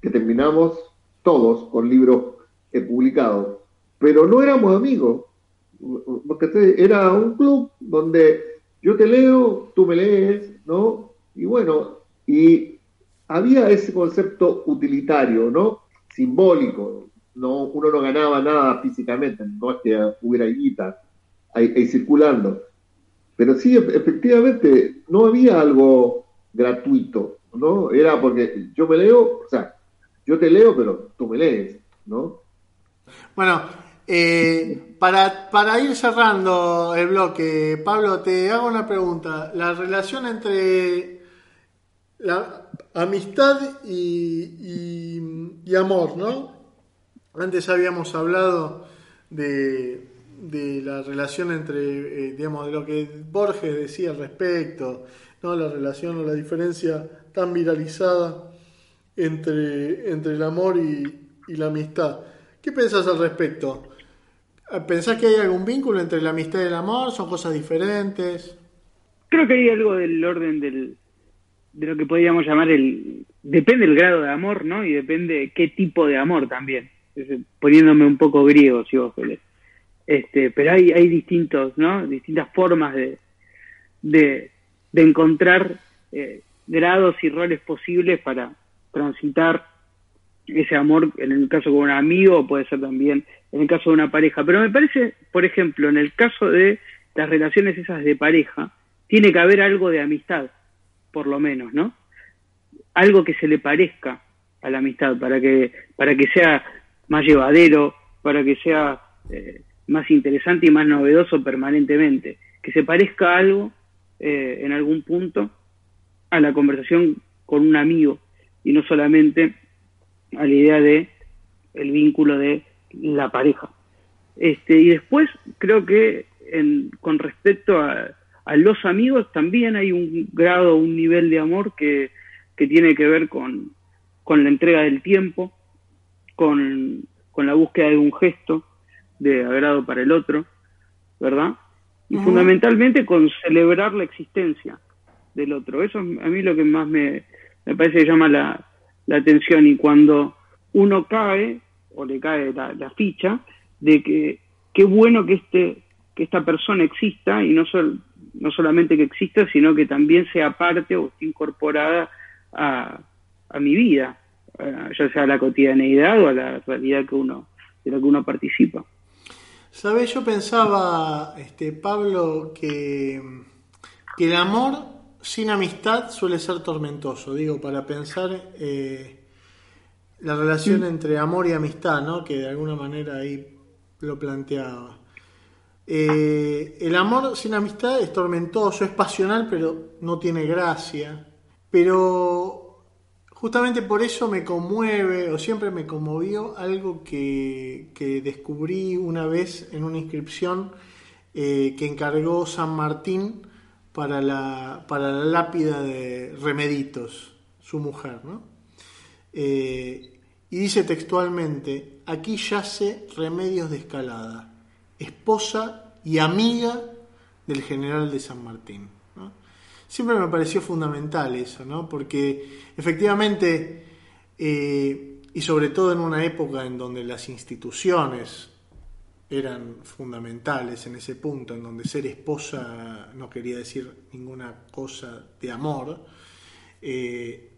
que terminamos todos con libros eh, publicados, pero no éramos amigos, porque este era un club donde yo te leo, tú me lees, ¿no? Y bueno, y había ese concepto utilitario, ¿no? Simbólico, no, uno no ganaba nada físicamente, no es que hubiera guita ahí, circulando, pero sí, efectivamente, no había algo gratuito, ¿no? Era porque yo me leo, o sea, yo te leo, pero tú me lees, ¿no? Bueno, eh, para, para ir cerrando el bloque, Pablo, te hago una pregunta. La relación entre la amistad y, y- y amor, ¿no? Antes habíamos hablado de, de la relación entre, eh, digamos, de lo que Borges decía al respecto, ¿no? La relación o la diferencia tan viralizada entre, entre el amor y, y la amistad. ¿Qué pensás al respecto? ¿Pensás que hay algún vínculo entre la amistad y el amor? ¿Son cosas diferentes? Creo que hay algo del orden del, de lo que podríamos llamar el... Depende del grado de amor, ¿no? Y depende qué tipo de amor también. Decir, Poniéndome un poco griego, si vos querés. Este, pero hay, hay distintos, ¿no? Distintas formas de, de, encontrar eh, grados y roles posibles para transitar ese amor, en el caso con un amigo, puede ser también en el caso de una pareja. Pero me parece, por ejemplo, en el caso de las relaciones esas de pareja, tiene que haber algo de amistad, por lo menos, ¿no? Algo que se le parezca a la amistad, para que, para que sea más llevadero, para que sea eh, más interesante y más novedoso permanentemente. Que se parezca algo eh, en algún punto a la conversación con un amigo y no solamente a la idea de el vínculo de la pareja. Este, y después creo que en, con respecto a, a los amigos también hay un grado, un nivel de amor que, que tiene que ver con, con la entrega del tiempo, con, con la búsqueda de un gesto de agrado para el otro, ¿verdad? Y fundamentalmente con celebrar la existencia del otro. Eso es a mí lo que más me, me parece que llama la, la atención. Y cuando uno cae, o le cae la, la ficha, de que qué bueno que este que esta persona exista y no, sol- no solamente que exista, sino que también sea parte o esté incorporada a, a mi vida, ya sea a la cotidianeidad o a la realidad que uno, de la que uno participa. Sabes, yo pensaba, este, Pablo, que, que el amor sin amistad suele ser tormentoso. Digo, para pensar eh, la relación entre amor y amistad, ¿no? Que de alguna manera ahí lo planteaba. Eh, el amor sin amistad es tormentoso, es pasional, pero no tiene gracia. Pero justamente por eso me conmueve, o siempre me conmovió, algo que, descubrí una vez en una inscripción eh, que encargó San Martín para la, para la lápida de Remeditos, su mujer, ¿no? Eh, y dice textualmente, aquí yace Remedios de Escalada, esposa y amiga del general de San Martín. Siempre me pareció fundamental eso, ¿no? porque efectivamente, eh, y sobre todo en una época en donde las instituciones eran fundamentales en ese punto, en donde ser esposa no quería decir ninguna cosa de amor, eh,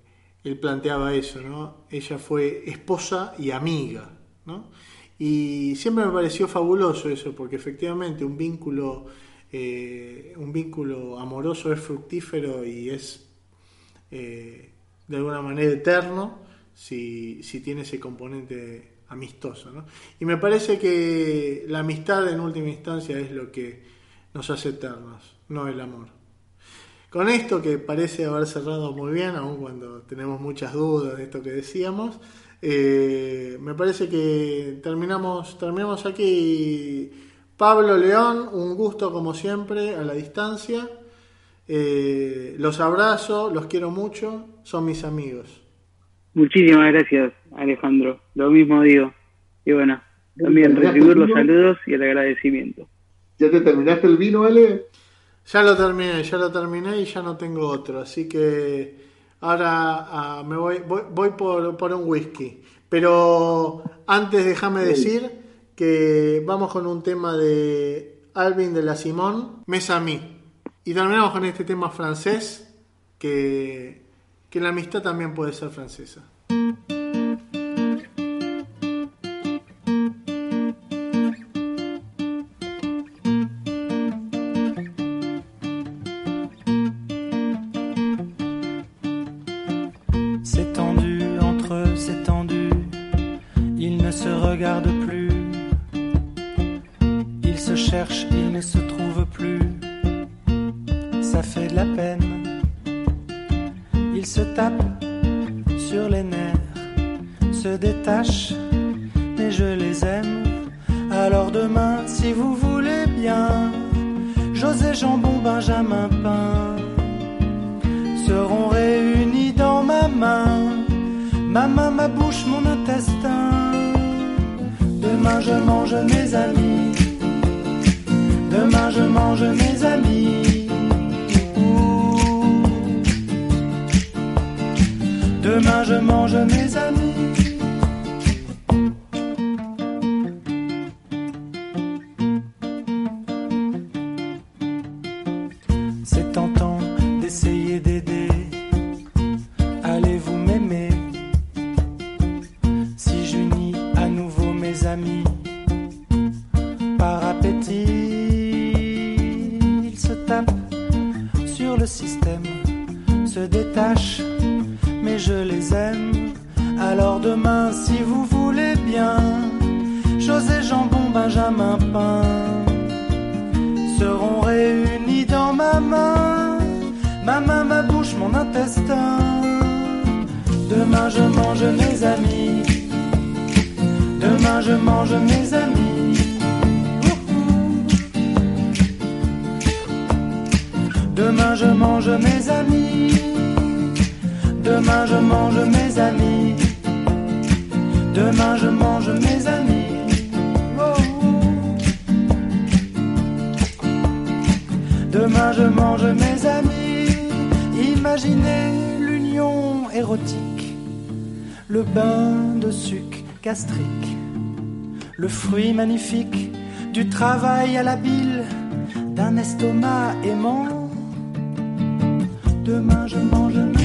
él planteaba eso, ¿no? Ella fue esposa y amiga, ¿no? Y siempre me pareció fabuloso eso, porque efectivamente un vínculo, eh, un vínculo amoroso es fructífero y es eh, de alguna manera eterno si, si tiene ese componente amistoso. Y me parece que la amistad en última instancia es lo que nos hace eternos, no el amor. Con esto que parece haber cerrado muy bien, aun cuando tenemos muchas dudas de esto que decíamos, eh, me parece que terminamos, terminamos aquí. Pablo León, un gusto como siempre a la distancia. Eh, los abrazo, los quiero mucho, son mis amigos. Muchísimas gracias, Alejandro. Lo mismo digo. Y bueno, también ¿Terminaste recibir los saludos y el agradecimiento. ¿Ya te terminaste el vino, Ale? Ya lo terminé, ya lo terminé y ya no tengo otro, así que ahora ah, me voy, voy, voy por, por un whisky. Pero antes déjame decir que vamos con un tema de Alvin de la Simón, Mesa a mí. Y terminamos con este tema francés, que, que la amistad también puede ser francesa. je mange mes amis. Demain, je mange mes amis. Demain, je mange mes amis. Demain, je mange mes amis. Imaginez l'union érotique, le bain de sucre gastrique, le fruit magnifique du travail à la bile d'un estomac aimant Demain je mange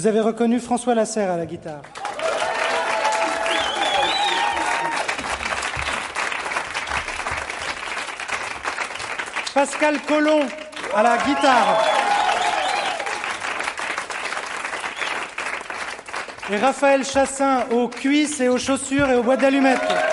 Vous avez reconnu François Lasserre à la guitare. Pascal Collomb à la guitare. Et Raphaël Chassin aux cuisses et aux chaussures et aux boîtes d'allumettes.